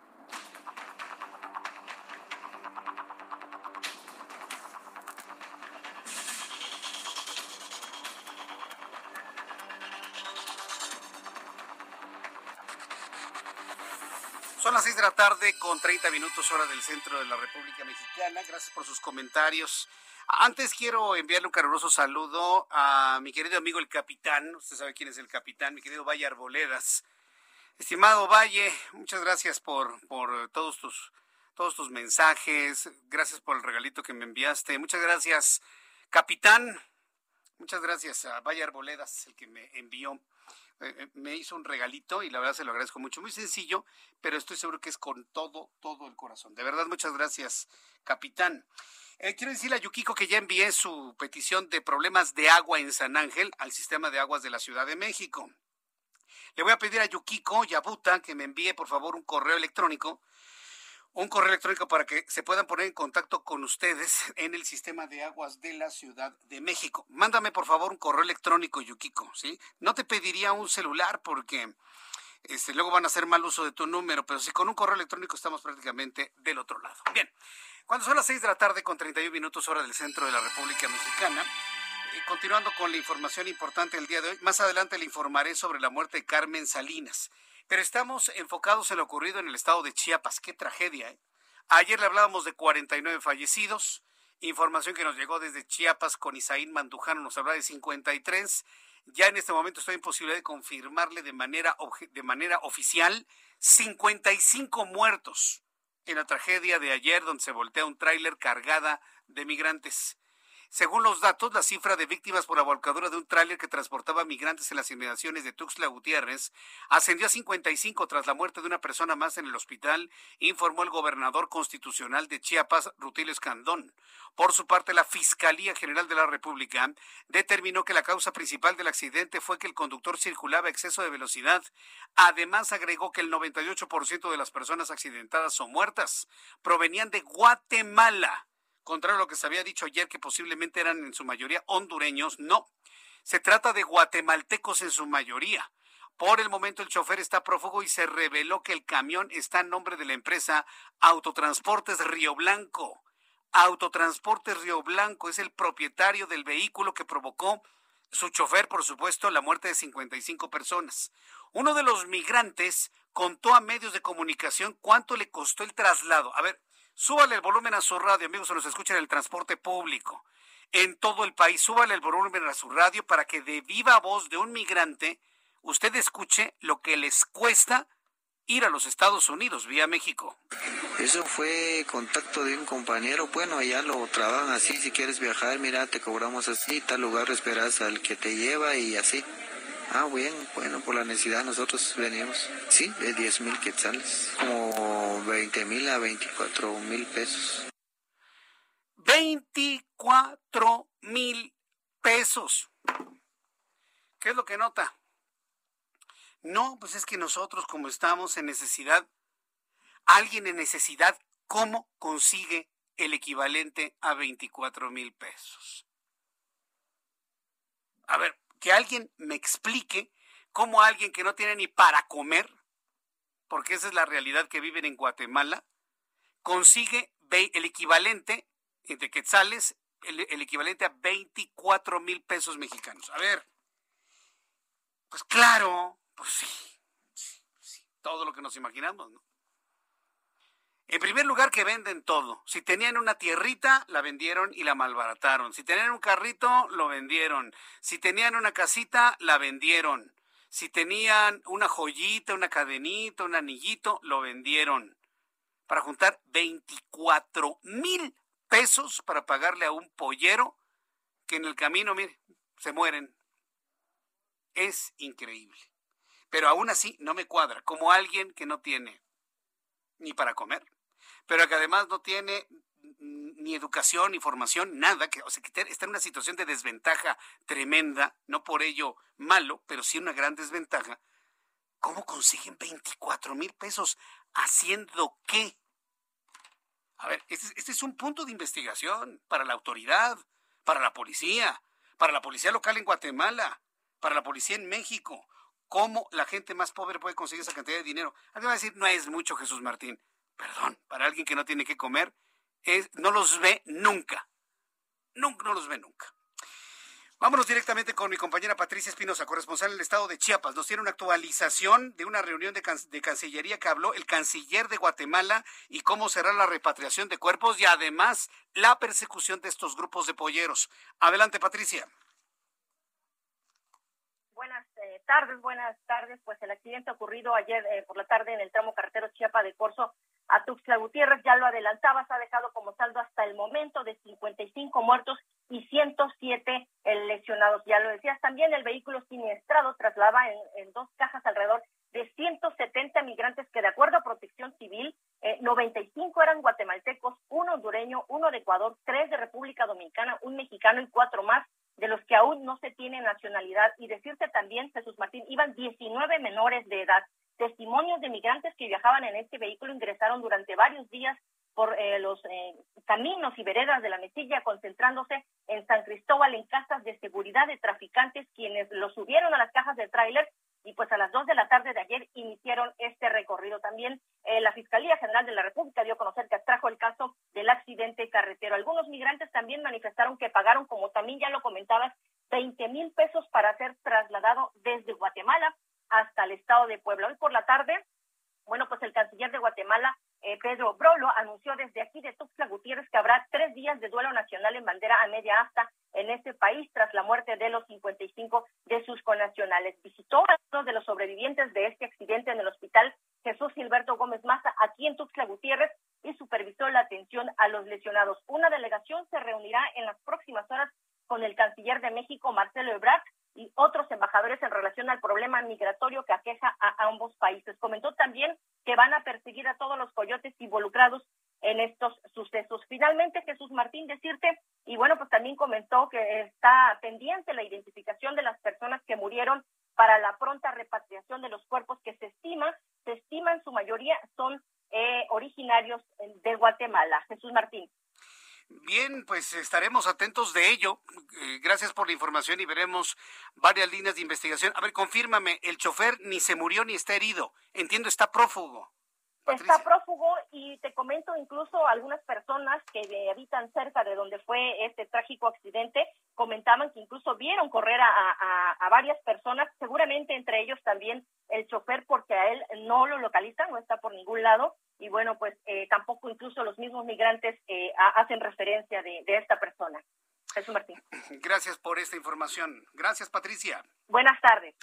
Son las seis de la tarde con 30 minutos hora del centro de la República Mexicana. Gracias por sus comentarios. Antes quiero enviarle un caluroso saludo a mi querido amigo el capitán. Usted sabe quién es el capitán, mi querido Valle Arboledas. Estimado Valle, muchas gracias por, por todos tus todos tus mensajes. Gracias por el regalito que me enviaste. Muchas gracias, capitán. Muchas gracias a Valle Arboledas, el que me envió me hizo un regalito y la verdad se lo agradezco mucho. Muy sencillo, pero estoy seguro que es con todo, todo el corazón. De verdad, muchas gracias, capitán. Eh, quiero decirle a Yukiko que ya envié su petición de problemas de agua en San Ángel al sistema de aguas de la Ciudad de México. Le voy a pedir a Yukiko Yabuta que me envíe, por favor, un correo electrónico un correo electrónico para que se puedan poner en contacto con ustedes en el sistema de aguas de la Ciudad de México. Mándame por favor un correo electrónico, Yukiko, ¿sí? No te pediría un celular porque este, luego van a hacer mal uso de tu número, pero si con un correo electrónico estamos prácticamente del otro lado. Bien, cuando son las 6 de la tarde con 31 minutos hora del centro de la República Mexicana, eh, continuando con la información importante del día de hoy, más adelante le informaré sobre la muerte de Carmen Salinas. Pero estamos enfocados en lo ocurrido en el estado de Chiapas. Qué tragedia. ¿eh? Ayer le hablábamos de 49 fallecidos. Información que nos llegó desde Chiapas con Isaín Mandujano nos habla de 53. Ya en este momento estoy en posibilidad de confirmarle de manera, de manera oficial 55 muertos en la tragedia de ayer donde se voltea un tráiler cargada de migrantes. Según los datos, la cifra de víctimas por la volcadura de un tráiler que transportaba migrantes en las inmediaciones de Tuxtla Gutiérrez ascendió a 55 tras la muerte de una persona más en el hospital, informó el gobernador constitucional de Chiapas, Rutilio Escandón. Por su parte, la Fiscalía General de la República determinó que la causa principal del accidente fue que el conductor circulaba a exceso de velocidad. Además, agregó que el 98% de las personas accidentadas o muertas provenían de Guatemala contrario a lo que se había dicho ayer, que posiblemente eran en su mayoría hondureños, no. Se trata de guatemaltecos en su mayoría. Por el momento el chofer está prófugo y se reveló que el camión está en nombre de la empresa Autotransportes Río Blanco. Autotransportes Río Blanco es el propietario del vehículo que provocó su chofer, por supuesto, la muerte de 55 personas. Uno de los migrantes contó a medios de comunicación cuánto le costó el traslado. A ver, Súbale el volumen a su radio, amigos, se nos escucha en el transporte público. En todo el país, súbale el volumen a su radio para que de viva voz de un migrante usted escuche lo que les cuesta ir a los Estados Unidos vía México. Eso fue contacto de un compañero, bueno, allá lo trabajan así, si quieres viajar, mira, te cobramos así, tal lugar esperas al que te lleva y así. Ah, bien, bueno, por la necesidad nosotros venimos, sí, de 10 mil quetzales, como 20 mil a 24 mil pesos. 24 mil pesos. ¿Qué es lo que nota? No, pues es que nosotros como estamos en necesidad, alguien en necesidad, ¿cómo consigue el equivalente a 24 mil pesos? A ver, que alguien me explique cómo alguien que no tiene ni para comer, porque esa es la realidad que viven en Guatemala, consigue el equivalente entre quetzales, el, equivalente a 24 mil pesos mexicanos. A ver, pues claro, pues sí, sí, todo lo que nos imaginamos, ¿no? En primer lugar, que venden todo. Si tenían una tierrita, la vendieron y la malbarataron. Si tenían un carrito, lo vendieron. Si tenían una casita, la vendieron. Si tenían una joyita, una cadenita, un anillito, lo vendieron. Para juntar 24 mil pesos para pagarle a un pollero que en el camino, mire, se mueren. Es increíble. Pero aún así no me cuadra, como alguien que no tiene ni para comer, pero que además no tiene ni educación, ni formación, nada, que, o sea, que está en una situación de desventaja tremenda, no por ello malo, pero sí una gran desventaja. ¿Cómo consiguen 24 mil pesos? ¿Haciendo qué? A ver, este, este, es un punto de investigación para la autoridad, para la policía, para la policía local en Guatemala, para la policía en México. ¿Cómo la gente más pobre puede conseguir esa cantidad de dinero? Alguien va a decir, no es mucho, Jesús Martín perdón, para alguien que no tiene que comer, es, no los ve nunca. Nunca, no los ve nunca. Vámonos directamente con mi compañera Patricia Espinosa, corresponsal en el estado de Chiapas. Nos tiene una actualización de una reunión de, de, Cancillería que habló el canciller de Guatemala y cómo será la repatriación de cuerpos y además la persecución de estos grupos de polleros. Adelante, Patricia. Buenas eh, tardes, buenas tardes. Pues el accidente ocurrido ayer eh, por la tarde en el tramo carretero Chiapa de Corzo a Tuxtla Gutiérrez, ya lo adelantabas, ha dejado como saldo hasta el momento de 55 muertos y 107 lesionados. Ya lo decías, también el vehículo siniestrado trasladaba en, dos cajas alrededor de 170 migrantes que de acuerdo a Protección Civil, 95 eh, eran guatemaltecos, uno hondureño, uno de Ecuador, tres de República Dominicana, un mexicano y cuatro más de los que aún no se tiene nacionalidad. Y decirte también, Jesús Martín, iban 19 menores de edad. Testimonios de migrantes que viajaban en este vehículo ingresaron durante varios días por eh, los eh, caminos y veredas de la Mesilla, concentrándose en San Cristóbal en casas de seguridad de traficantes, quienes los subieron a las cajas de tráiler y pues a las dos de la tarde de ayer iniciaron este recorrido. También eh, la Fiscalía General de la República dio a que atrajo el caso del carretero. Algunos migrantes también manifestaron que pagaron, como también ya lo comentabas, 20 mil pesos para ser trasladado desde Guatemala hasta el estado de Puebla. Hoy por la tarde, bueno, pues el canciller de Guatemala, eh, Pedro Brolo, anunció desde aquí de Tuxtla Gutiérrez que habrá tres días de duelo nacional en bandera a media asta en este país tras la muerte de los 55 de sus connacionales. Visitó a uno de los sobrevivientes de este accidente en el hospital Jesús Gilberto Gómez Maza aquí en Tuxtla Gutiérrez y supervisó la atención a los Una delegación se reunirá en las próximas horas con el canciller de México, Marcelo Ebrard, y otros embajadores en relación al problema migratorio que aqueja a ambos países. Comentó también que van a perseguir a todos los coyotes involucrados en estos sucesos. Finalmente, Jesús Martín, decirte, y bueno, pues también comentó que está pendiente la identificación de las personas que murieron para la pronta repatriación de los cuerpos que se estima, se estiman su mayoría son eh, originarios de Guatemala. Jesús Martín. Bien, pues estaremos atentos de ello. Eh, gracias por la información y veremos varias líneas de investigación. A ver, confírmame, el chofer ni se murió ni está herido. Entiendo, está prófugo. Está prófugo y te comento incluso algunas personas que habitan cerca de donde fue este trágico accidente comentaban que incluso vieron correr a, a, varias personas, seguramente entre ellos también el chofer porque a él no lo localizan, no está por ningún lado y bueno, pues eh, tampoco incluso los mismos migrantes eh, hacen referencia de, de esta persona. Jesús Martín. Gracias por esta información. Gracias, Patricia. Buenas tardes.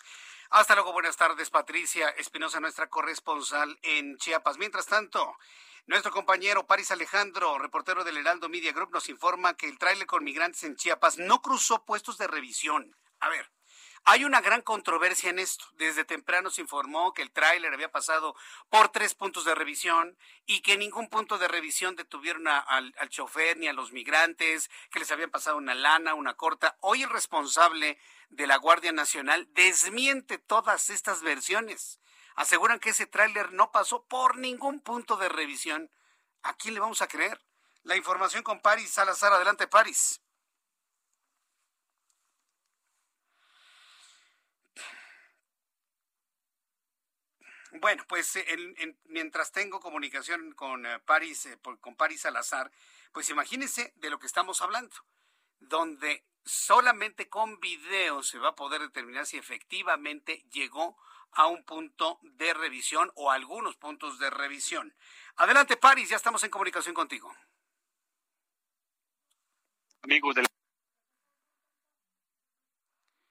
Hasta luego, buenas tardes, Patricia Espinosa, nuestra corresponsal en Chiapas. Mientras tanto, nuestro compañero Paris Alejandro, reportero del Heraldo Media Group, nos informa que el tráiler con migrantes en Chiapas no cruzó puestos de revisión. A ver, Hay una gran controversia en esto. Desde temprano se informó que el tráiler había pasado por tres puntos de revisión y que ningún punto de revisión detuvieron al, al chofer ni a los migrantes, que les habían pasado una lana, una corta. Hoy el responsable de la Guardia Nacional desmiente todas estas versiones. Aseguran que ese tráiler no pasó por ningún punto de revisión. ¿A quién le vamos a creer? La información con Paris Salazar. Adelante, Paris. Bueno, pues eh, mientras tengo comunicación con eh, París, eh, con París Salazar, pues imagínense de lo que estamos hablando, donde solamente con video se va a poder determinar si efectivamente llegó a un punto de revisión o algunos puntos de revisión. Adelante, París, ya estamos en comunicación contigo. Amigos del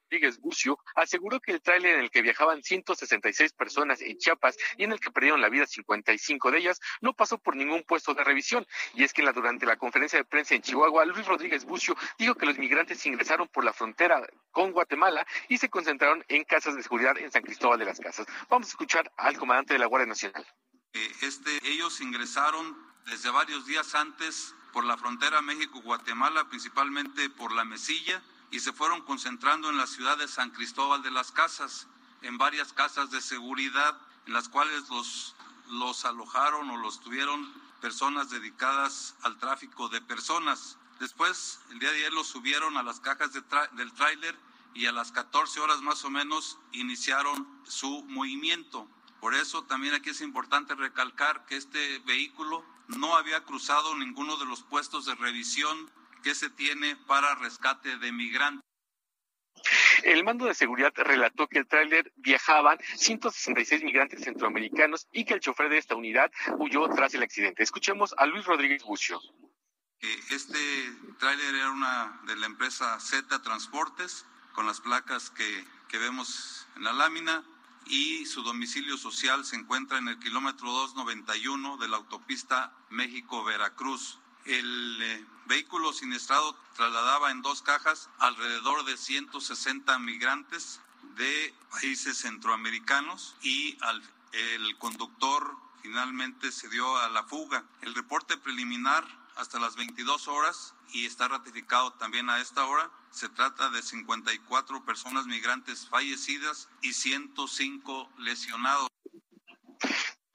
Rodríguez Bucio aseguró que el tráiler en el que viajaban 166 personas en Chiapas y en el que perdieron la vida 55 de ellas no pasó por ningún puesto de revisión. Y es que la, durante la conferencia de prensa en Chihuahua, Luis Rodríguez Bucio dijo que los migrantes ingresaron por la frontera con Guatemala y se concentraron en casas de seguridad en San Cristóbal de las Casas. Vamos a escuchar al comandante de la Guardia Nacional. Eh, este, ellos ingresaron desde varios días antes por la frontera México-Guatemala, principalmente por la Mesilla y se fueron concentrando en la ciudad de San Cristóbal de las Casas, en varias casas de seguridad, en las cuales los, los alojaron o los tuvieron personas dedicadas al tráfico de personas. Después, el día de ayer los subieron a las cajas del tráiler y a las 14 horas más o menos iniciaron su movimiento. Por eso también aquí es importante recalcar que este vehículo no había cruzado ninguno de los puestos de revisión que se tiene para rescate de migrantes. El mando de seguridad relató que el tráiler viajaban 166 migrantes centroamericanos y que el chofer de esta unidad huyó tras el accidente. Escuchemos a Luis Rodríguez Bucio. Este tráiler era una de la empresa Z Transportes, con las placas que, que vemos en la lámina, y su domicilio social se encuentra en el kilómetro 291 de la autopista México-Veracruz. El eh, vehículo siniestrado trasladaba en dos cajas alrededor de 160 migrantes de países centroamericanos y el conductor finalmente se dio a la fuga. El reporte preliminar hasta las 22 horas y está ratificado también a esta hora. Se trata de 54 personas migrantes fallecidas y 105 lesionados.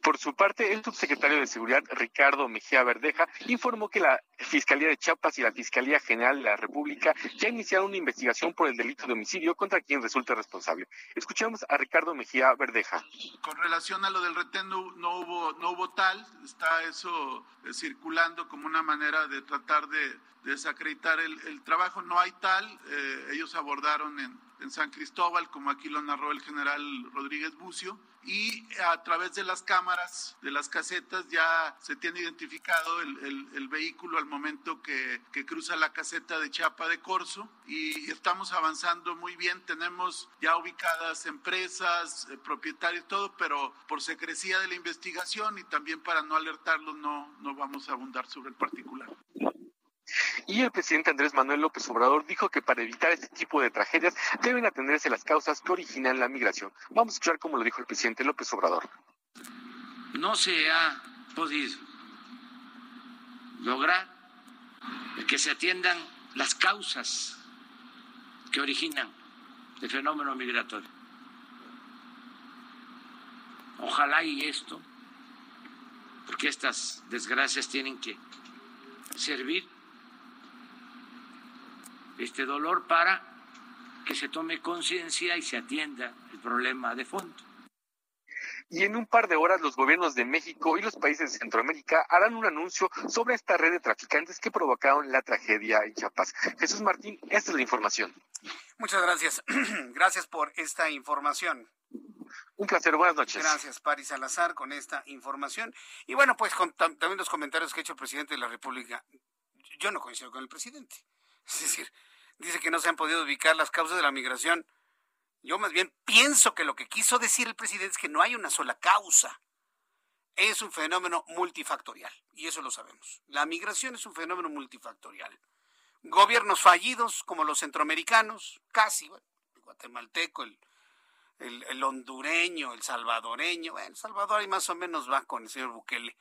Por su parte, el subsecretario de Seguridad, Ricardo Mejía Verdeja, informó que la Fiscalía de Chiapas y la Fiscalía General de la República ya iniciaron una investigación por el delito de homicidio contra quien resulte responsable. Escuchemos a Ricardo Mejía Verdeja. Con relación a lo del retén no, hubo no hubo tal, está eso eh, circulando como una manera de tratar de, desacreditar el, trabajo, no hay tal, eh, ellos abordaron en, en San Cristóbal, como aquí lo narró el general Rodríguez Bucio, y a través de las cámaras, de las casetas, ya se tiene identificado el, vehículo al momento que, cruza la caseta de Chapa de Corso y estamos avanzando muy bien. Tenemos ya ubicadas empresas, eh, propietarios, todo, pero por secrecía de la investigación y también para no alertarlos no, no vamos a abundar sobre el particular. Y el presidente Andrés Manuel López Obrador dijo que para evitar este tipo de tragedias deben atenderse las causas que originan la migración. Vamos a escuchar cómo lo dijo el presidente López Obrador. No se ha podido lograr que se atiendan las causas que originan el fenómeno migratorio. Ojalá y esto, porque estas desgracias tienen que servir este dolor para que se tome conciencia y se atienda el problema de fondo. Y en un par de horas los gobiernos de México y los países de Centroamérica harán un anuncio sobre esta red de traficantes que provocaron la tragedia en Chiapas. Jesús Martín, esta es la información. Muchas gracias. gracias por esta información. Un placer, buenas noches. Gracias, Paris Salazar, con esta información. Y bueno, pues también los comentarios que ha hecho el presidente de la República. Yo no coincido con el presidente. Es decir, dice que no se han podido ubicar las causas de la migración. Yo más bien pienso que lo que quiso decir el presidente es que no hay una sola causa. Es un fenómeno multifactorial, y eso lo sabemos. La migración es un fenómeno multifactorial. Gobiernos fallidos, como los centroamericanos, casi, guatemalteco, el, el, hondureño, el salvadoreño. Bueno, el Salvador ahí más o menos va con el señor Bukele.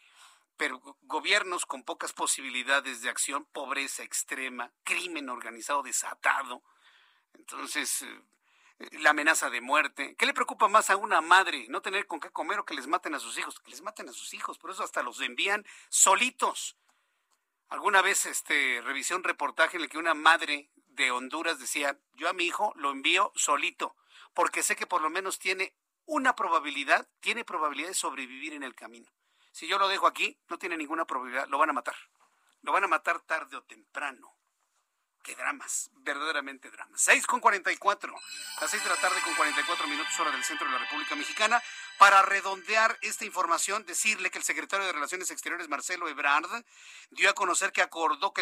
Pero gobiernos con pocas posibilidades de acción, pobreza extrema, crimen organizado desatado. Entonces, eh, la amenaza de muerte. ¿Qué le preocupa más a una madre? No tener con qué comer o que les maten a sus hijos. Que les maten a sus hijos. Por eso hasta los envían solitos. Alguna vez este, revisé un reportaje en el que una madre de Honduras decía, yo a mi hijo lo envío solito, porque sé que por lo menos tiene una probabilidad, tiene probabilidad de sobrevivir en el camino. Si yo lo dejo aquí, no tiene ninguna probabilidad, lo van a matar. Lo van a matar tarde o temprano. Qué dramas, verdaderamente dramas. 6 con 44, las 6 de la tarde con 44 minutos hora del centro de la República Mexicana. Para redondear esta información, decirle que el secretario de Relaciones Exteriores, Marcelo Ebrard, dio a conocer que acordó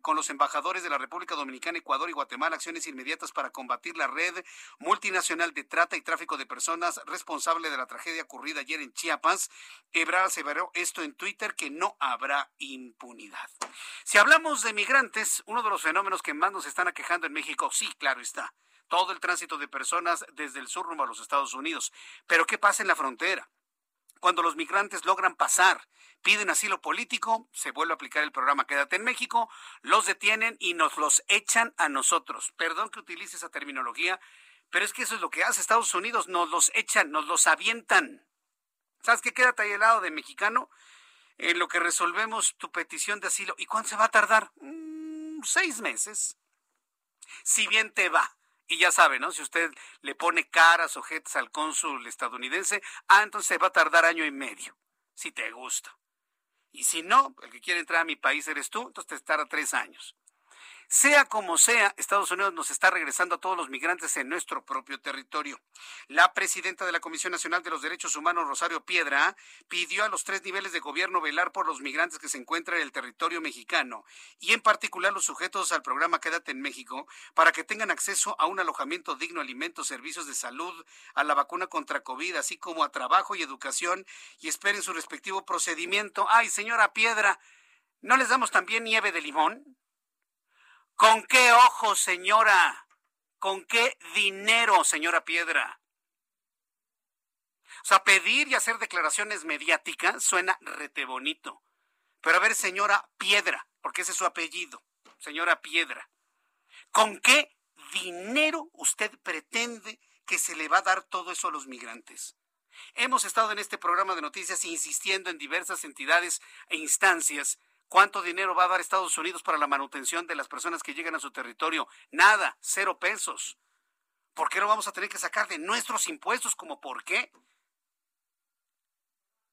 con los embajadores de la República Dominicana, Ecuador y Guatemala acciones inmediatas para combatir la red multinacional de trata y tráfico de personas responsable de la tragedia ocurrida ayer en Chiapas. Ebrard aseveró esto en Twitter que no habrá impunidad. Si hablamos de migrantes, uno de los fenómenos que más nos están aquejando en México, sí, claro está todo el tránsito de personas desde el sur rumbo a los Estados Unidos. Pero ¿qué pasa en la frontera? Cuando los migrantes logran pasar, piden asilo político, se vuelve a aplicar el programa Quédate en México, los detienen y nos los echan a nosotros. Perdón que utilice esa terminología, pero es que eso es lo que hace Estados Unidos, nos los echan, nos los avientan. ¿Sabes qué? Quédate ahí al lado de mexicano en lo que resolvemos tu petición de asilo. ¿Y cuánto se va a tardar? Mm, seis meses. Si bien te va. Y ya sabe, ¿no? Si usted le pone caras, objetos al cónsul estadounidense, ah, entonces va a tardar año y medio, si te gusta. Y si no, el que quiere entrar a mi país eres tú, entonces te estará tres años. Sea como sea, Estados Unidos nos está regresando a todos los migrantes en nuestro propio territorio. La presidenta de la Comisión Nacional de los Derechos Humanos, Rosario Piedra, pidió a los tres niveles de gobierno velar por los migrantes que se encuentran en el territorio mexicano y en particular los sujetos al programa Quédate en México para que tengan acceso a un alojamiento digno, alimentos, servicios de salud, a la vacuna contra COVID, así como a trabajo y educación y esperen su respectivo procedimiento. Ay, señora Piedra, ¿no les damos también nieve de limón? ¿Con qué ojos, señora? ¿Con qué dinero, señora Piedra? O sea, pedir y hacer declaraciones mediáticas suena rete bonito. Pero a ver, señora Piedra, porque ese es su apellido, señora Piedra, ¿con qué dinero usted pretende que se le va a dar todo eso a los migrantes? Hemos estado en este programa de noticias insistiendo en diversas entidades e instancias ¿Cuánto dinero va a dar Estados Unidos para la manutención de las personas que llegan a su territorio? Nada, cero pesos. ¿Por qué lo vamos a tener que sacar de nuestros impuestos? ¿Cómo por qué?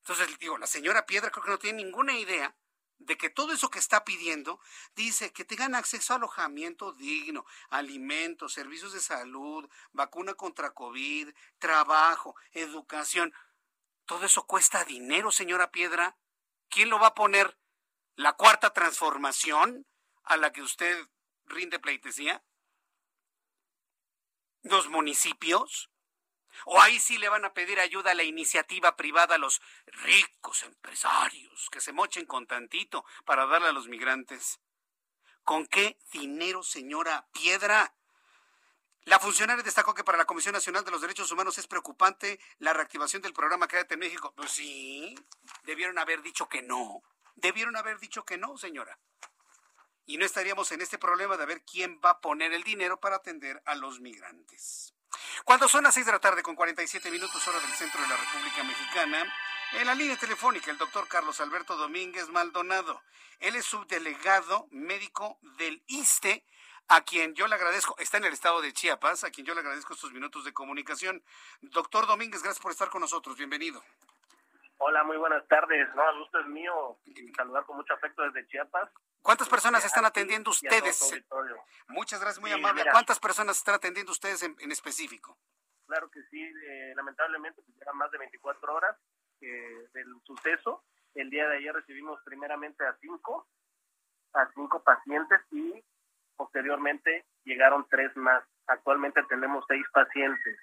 Entonces, digo, la señora Piedra creo que no tiene ninguna idea de que todo eso que está pidiendo dice que tengan acceso a alojamiento digno, alimentos, servicios de salud, vacuna contra COVID, trabajo, educación. Todo eso cuesta dinero, señora Piedra. ¿Quién lo va a poner? La cuarta transformación a la que usted rinde pleitesía? ¿Los municipios? ¿O ahí sí le van a pedir ayuda a la iniciativa privada a los ricos empresarios que se mochen con tantito para darle a los migrantes? ¿Con qué dinero, señora Piedra? La funcionaria destacó que para la Comisión Nacional de los Derechos Humanos es preocupante la reactivación del programa Quédate en México. Pues sí, debieron haber dicho que no. Debieron haber dicho que no, señora. Y no estaríamos en este problema de ver quién va a poner el dinero para atender a los migrantes. Cuando son las 6 de la tarde con 47 minutos hora del centro de la República Mexicana, en la línea telefónica el doctor Carlos Alberto Domínguez Maldonado. Él es subdelegado médico del ISTE, a quien yo le agradezco, está en el estado de Chiapas, a quien yo le agradezco estos minutos de comunicación. Doctor Domínguez, gracias por estar con nosotros. Bienvenido. Hola, muy buenas tardes. No, el gusto es mío saludar con mucho afecto desde Chiapas. ¿Cuántas personas están atendiendo ustedes? Muchas gracias, muy amable. ¿Cuántas personas están atendiendo ustedes en, específico? Claro que sí, eh, lamentablemente pues, llevan más de 24 horas eh, del suceso. El día de ayer recibimos primeramente a cinco, a cinco pacientes y posteriormente llegaron tres más. Actualmente tenemos seis pacientes.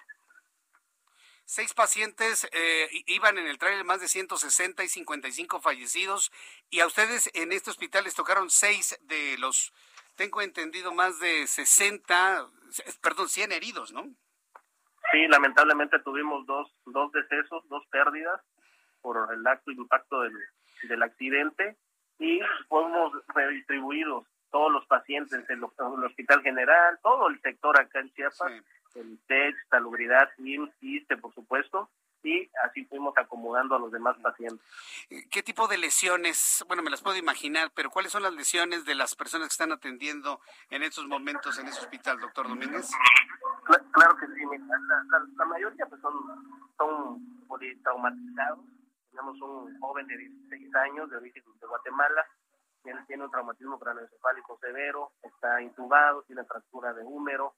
Seis pacientes eh, iban en el trailer, más de 160 y 55 fallecidos. Y a ustedes en este hospital les tocaron seis de los, tengo entendido, más de 60, perdón, 100 heridos, ¿no? Sí, lamentablemente tuvimos dos, dos decesos, dos pérdidas por el acto impacto del, del accidente y fuimos redistribuidos todos los pacientes en el, Hospital General, todo el sector acá en Chiapas, el TEC, Salubridad, IMSS, ISTE, por supuesto, y así fuimos acomodando a los demás pacientes. ¿Qué tipo de lesiones? Bueno, me las puedo imaginar, pero ¿cuáles son las lesiones de las personas que están atendiendo en estos momentos en ese hospital, doctor Domínguez? Claro, que sí, la, mayoría pues son, son traumatizados. Tenemos un joven de 16 años de origen de Guatemala, él tiene un traumatismo craneoencefálico severo, está intubado, tiene fractura de húmero,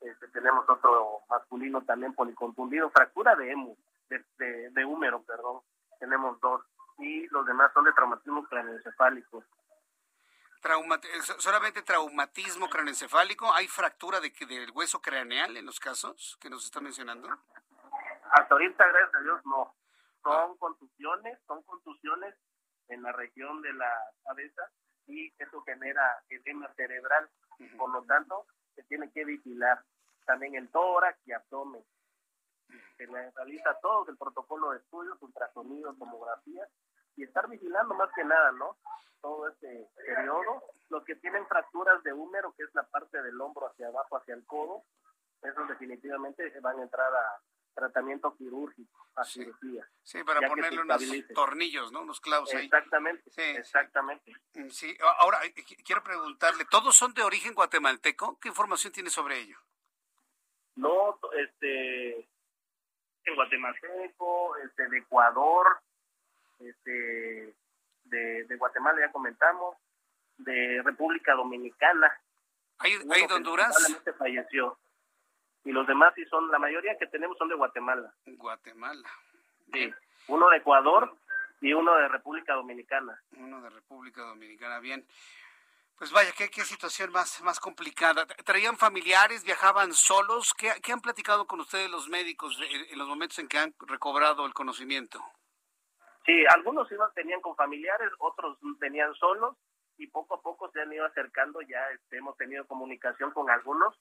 este, tenemos otro masculino también policontundido, fractura de hemo, de, de, húmero, perdón, tenemos dos, y los demás son de traumatismo craneoencefálico. solamente traumatismo craneoencefálico, ¿hay fractura de, del hueso craneal en los casos que nos está mencionando? Hasta ahorita, gracias a Dios, no. Son contusiones, son contusiones en la región de la cabeza y eso genera edema cerebral. Por lo tanto, se tiene que vigilar también el tórax y abdomen. Se realiza todo el protocolo de estudios, ultrasonido, tomografía y estar vigilando más que nada, ¿no? Todo este periodo. Los que tienen fracturas de húmero, que es la parte del hombro hacia abajo, hacia el codo, esos definitivamente van a entrar a tratamiento quirúrgico, a cirugía. Sí, para ponerle unos tornillos, ¿no? Unos clavos ahí. Exactamente, sí, exactamente. Mm, sí, ahora eh, quiero preguntarle, ¿todos son de origen guatemalteco? ¿Qué información tiene sobre ello? No, este, en guatemalteco, este, de Ecuador, este, de, de Guatemala ya comentamos, de República Dominicana. ¿Hay, ¿hay de Honduras? falleció y los demás sí son, la mayoría que tenemos son de Guatemala. Guatemala. Sí, uno de Ecuador y uno de República Dominicana. Uno de República Dominicana, bien. Pues vaya, qué, qué situación más, más complicada. ¿Traían familiares? ¿Viajaban solos? ¿Qué, ¿Qué, han platicado con ustedes los médicos en, los momentos en que han recobrado el conocimiento? Sí, algunos iban, tenían con familiares, otros venían solos y poco a poco se han ido acercando. Ya este, hemos tenido comunicación con algunos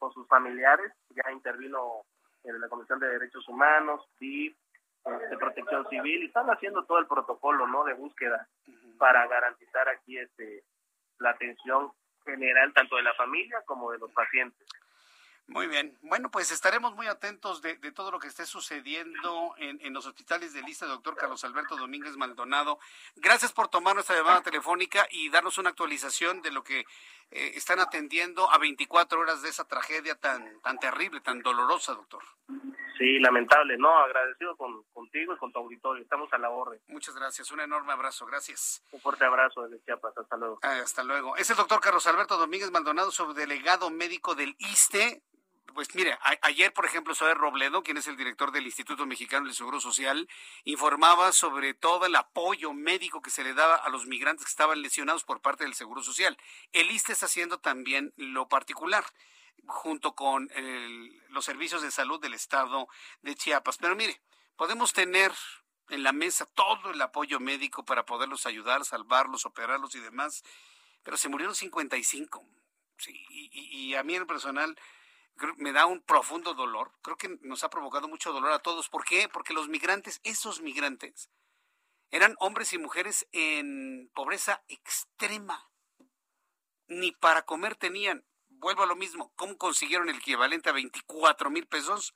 con sus familiares, ya intervino en la Comisión de Derechos Humanos, DIF, de Protección Civil, y están haciendo todo el protocolo ¿no? de búsqueda para garantizar aquí este la atención general tanto de la familia como de los pacientes. Muy bien. Bueno, pues estaremos muy atentos de, todo lo que esté sucediendo en, los hospitales de lista, doctor Carlos Alberto Domínguez Maldonado. Gracias por tomar nuestra llamada telefónica y darnos una actualización de lo que eh, están atendiendo a 24 horas de esa tragedia tan, tan terrible, tan dolorosa, doctor. Sí, lamentable. No, agradecido con, contigo y con tu auditorio. Estamos a la orden. Muchas gracias. Un enorme abrazo. Gracias. Un fuerte abrazo desde Chiapas. Hasta luego. Ah, hasta luego. Es el doctor Carlos Alberto Domínguez Maldonado, subdelegado médico del ISTE pues mire, ayer, por ejemplo, Zoe Robledo, quien es el director del Instituto Mexicano del Seguro Social, informaba sobre todo el apoyo médico que se le daba a los migrantes que estaban lesionados por parte del Seguro Social. El ISTE está haciendo también lo particular junto con los servicios de salud del estado de Chiapas. Pero mire, podemos tener en la mesa todo el apoyo médico para poderlos ayudar, salvarlos, operarlos y demás, pero se murieron 55. Sí, y, y a mí en personal me da un profundo dolor. Creo que nos ha provocado mucho dolor a todos. ¿Por qué? Porque los migrantes, esos migrantes, eran hombres y mujeres en pobreza extrema. Ni para comer tenían. Vuelvo a lo mismo. ¿Cómo consiguieron el equivalente a 24 mil pesos?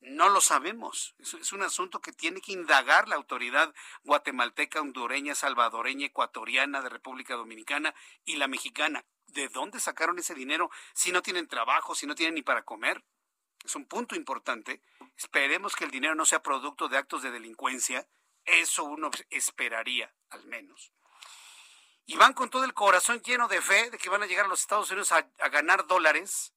No lo sabemos. Es, un asunto que tiene que indagar la autoridad guatemalteca, hondureña, salvadoreña, ecuatoriana, de República Dominicana y la mexicana. ¿De dónde sacaron ese dinero si no tienen trabajo, si no tienen ni para comer? Es un punto importante. Esperemos que el dinero no sea producto de actos de delincuencia. Eso uno esperaría, al menos. Y van con todo el corazón lleno de fe de que van a llegar a los Estados Unidos a, ganar dólares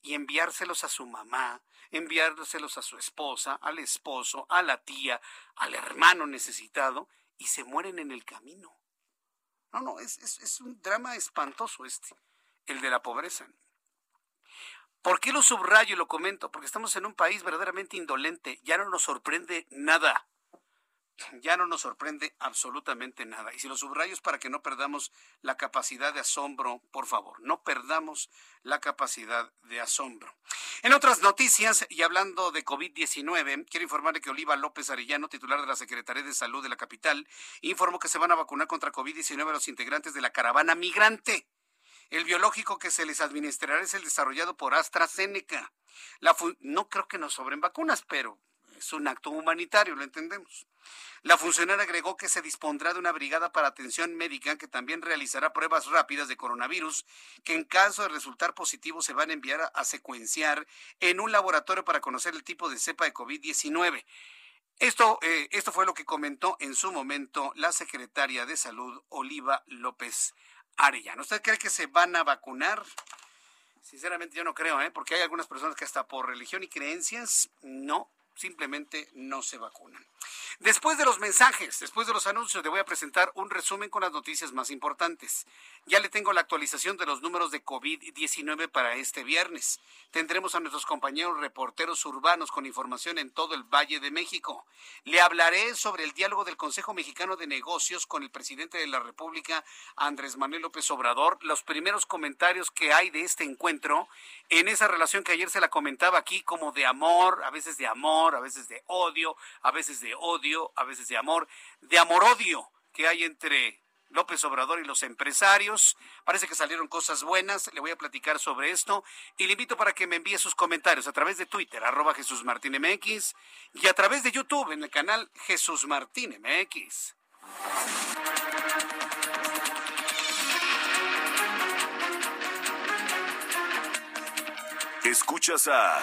y enviárselos a su mamá, enviárselos a su esposa, al esposo, a la tía, al hermano necesitado, y se mueren en el camino. No, no, es, es, un drama espantoso este, el de la pobreza. ¿Por qué lo subrayo y lo comento? Porque estamos en un país verdaderamente indolente, ya no nos sorprende nada ya no nos sorprende absolutamente nada. Y si lo subrayo es para que no perdamos la capacidad de asombro, por favor, no perdamos la capacidad de asombro. En otras noticias, y hablando de COVID-19, quiero informarle que Oliva López Arellano, titular de la Secretaría de Salud de la capital, informó que se van a vacunar contra COVID-19 a los integrantes de la caravana migrante. El biológico que se les administrará es el desarrollado por AstraZeneca. no creo que nos sobren vacunas, pero es un acto humanitario, lo entendemos. La funcionaria agregó que se dispondrá de una brigada para atención médica que también realizará pruebas rápidas de coronavirus que en caso de resultar positivo se van a enviar a, secuenciar en un laboratorio para conocer el tipo de cepa de COVID-19. Esto, eh, esto fue lo que comentó en su momento la secretaria de Salud, Oliva López Arellano. ¿Usted cree que se van a vacunar? Sinceramente yo no creo, ¿eh? porque hay algunas personas que hasta por religión y creencias no simplemente no se vacunan. Después de los mensajes, después de los anuncios, le voy a presentar un resumen con las noticias más importantes. Ya le tengo la actualización de los números de COVID-19 para este viernes. Tendremos a nuestros compañeros reporteros urbanos con información en todo el Valle de México. Le hablaré sobre el diálogo del Consejo Mexicano de Negocios con el presidente de la República, Andrés Manuel López Obrador, los primeros comentarios que hay de este encuentro en esa relación que ayer se la comentaba aquí como de amor, a veces de amor, a veces de odio, a veces de odio, a veces de amor, de amor-odio que hay entre López Obrador y los empresarios. Parece que salieron cosas buenas. Le voy a platicar sobre esto. Y le invito para que me envíe sus comentarios a través de Twitter, arroba Jesús Martín MX, y a través de YouTube en el canal Jesús Martín MX. Escuchas a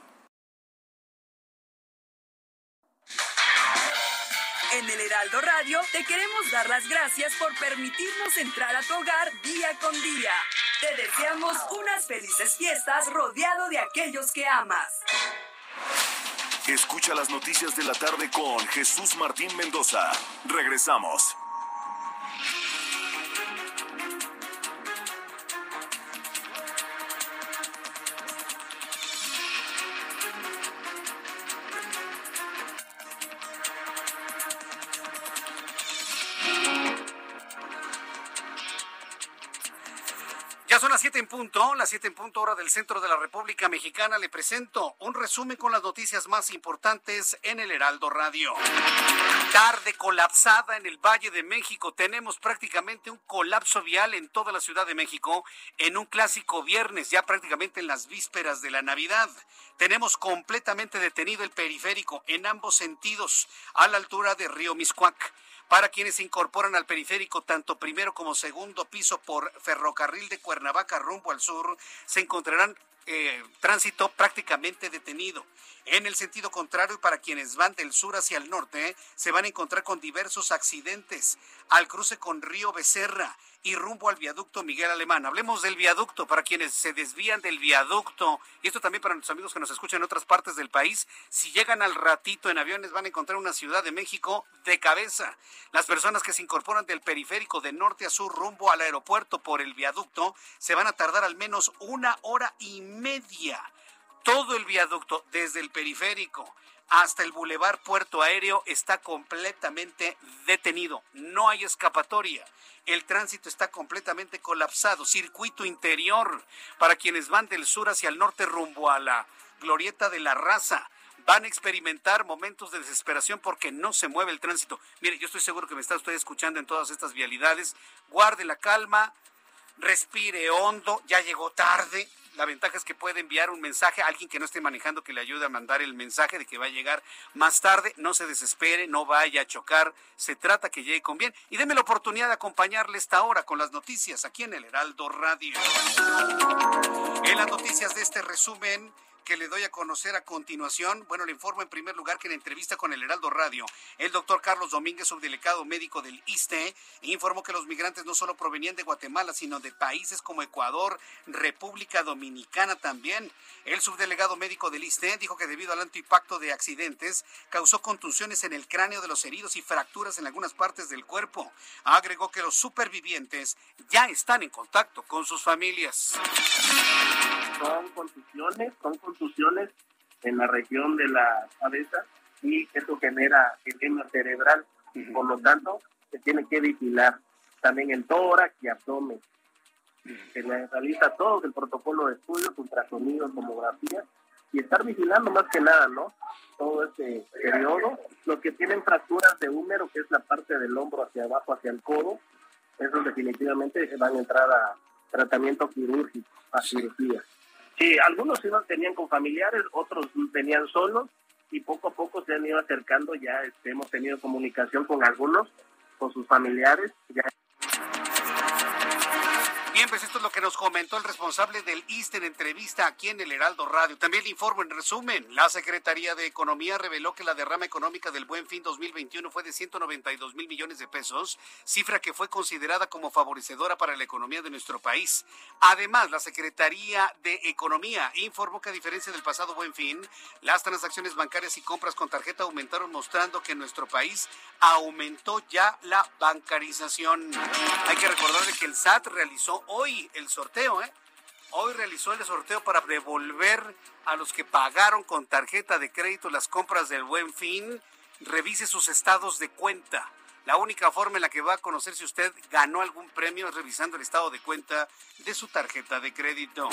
En el Heraldo Radio te queremos dar las gracias por permitirnos entrar a tu hogar día con día. Te deseamos unas felices fiestas rodeado de aquellos que amas. Escucha las noticias de la tarde con Jesús Martín Mendoza. Regresamos. Punto, las siete en punto hora del centro de la República Mexicana. Le presento un resumen con las noticias más importantes en el Heraldo Radio. Tarde colapsada en el Valle de México. Tenemos prácticamente un colapso vial en toda la Ciudad de México en un clásico viernes, ya prácticamente en las vísperas de la Navidad. Tenemos completamente detenido el periférico en ambos sentidos a la altura de Río Miscuac para quienes se incorporan al periférico tanto primero como segundo piso por ferrocarril de Cuernavaca rumbo al sur, se encontrarán eh, tránsito prácticamente detenido. En el sentido contrario, para quienes van del sur hacia el norte, se van a encontrar con diversos accidentes al cruce con Río Becerra y rumbo al viaducto Miguel Alemán. Hablemos del viaducto para quienes se desvían del viaducto. Y esto también para nuestros amigos que nos escuchan en otras partes del país. Si llegan al ratito en aviones van a encontrar una ciudad de México de cabeza. Las personas que se incorporan del periférico de norte a sur rumbo al aeropuerto por el viaducto se van a tardar al menos una hora y media. Todo el viaducto desde el periférico hasta el bulevar Puerto Aéreo está completamente detenido. No hay escapatoria. El tránsito está completamente colapsado. Circuito interior para quienes van del sur hacia el norte rumbo a la glorieta de la raza. Van a experimentar momentos de desesperación porque no se mueve el tránsito. Mire, yo estoy seguro que me está usted escuchando en todas estas vialidades. Guarde la calma, respire hondo, ya llegó tarde, la ventaja es que puede enviar un mensaje a alguien que no esté manejando que le ayude a mandar el mensaje de que va a llegar más tarde. No se desespere, no vaya a chocar. Se trata que llegue con bien. Y déme la oportunidad de acompañarle esta hora con las noticias aquí en el Heraldo Radio. En las noticias de este resumen que le doy a conocer a continuación. Bueno, le informo en primer lugar que en entrevista con el Heraldo Radio, el doctor Carlos Domínguez, subdelegado médico del ISTE, informó que los migrantes no solo provenían de Guatemala, sino de países como Ecuador, República Dominicana también. El subdelegado médico del ISTE dijo que debido al alto impacto de accidentes, causó contusiones en el cráneo de los heridos y fracturas en algunas partes del cuerpo. Agregó que los supervivientes ya están en contacto con sus familias. Son contusiones, son contusiones en la región de la cabeza y eso genera edema cerebral. Por lo tanto, se tiene que vigilar también el tórax y abdomen. Se realiza todo el protocolo de estudios, ultrasonidos, tomografía y estar vigilando más que nada, ¿no? Todo este periodo. Los que tienen fracturas de húmero, que es la parte del hombro hacia abajo, hacia el codo, esos definitivamente van a entrar a tratamiento quirúrgico, a cirugía. Sí, algunos iban, tenían con familiares, otros venían solos y poco a poco se han ido acercando, ya este, hemos tenido comunicación con algunos, con sus familiares, pues esto es lo que nos comentó el responsable del ISTE en entrevista aquí en el Heraldo Radio. También le informo en resumen, la Secretaría de Economía reveló que la derrama económica del Buen Fin 2021 fue de 192 mil millones de pesos, cifra que fue considerada como favorecedora para la economía de nuestro país. Además, la Secretaría de Economía informó que a diferencia del pasado Buen Fin, las transacciones bancarias y compras con tarjeta aumentaron mostrando que en nuestro país aumentó ya la bancarización. Hay que recordar que el SAT realizó el sorteo, ¿eh? Hoy realizó el sorteo para devolver a los que pagaron con tarjeta de crédito las compras del Buen Fin. Revise sus estados de cuenta. La única forma en la que va a conocer si usted ganó algún premio es revisando el estado de cuenta de su tarjeta de crédito.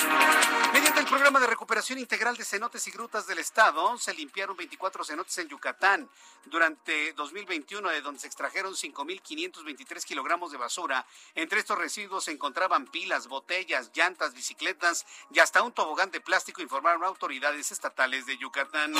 Mediante el programa de recuperación integral de cenotes y grutas del estado, se limpiaron 24 cenotes en Yucatán durante 2021, de donde se extrajeron 5.523 kilogramos de basura. Entre estos residuos se encontraban pilas, botellas, llantas, bicicletas y hasta un tobogán de plástico, informaron autoridades estatales de Yucatán.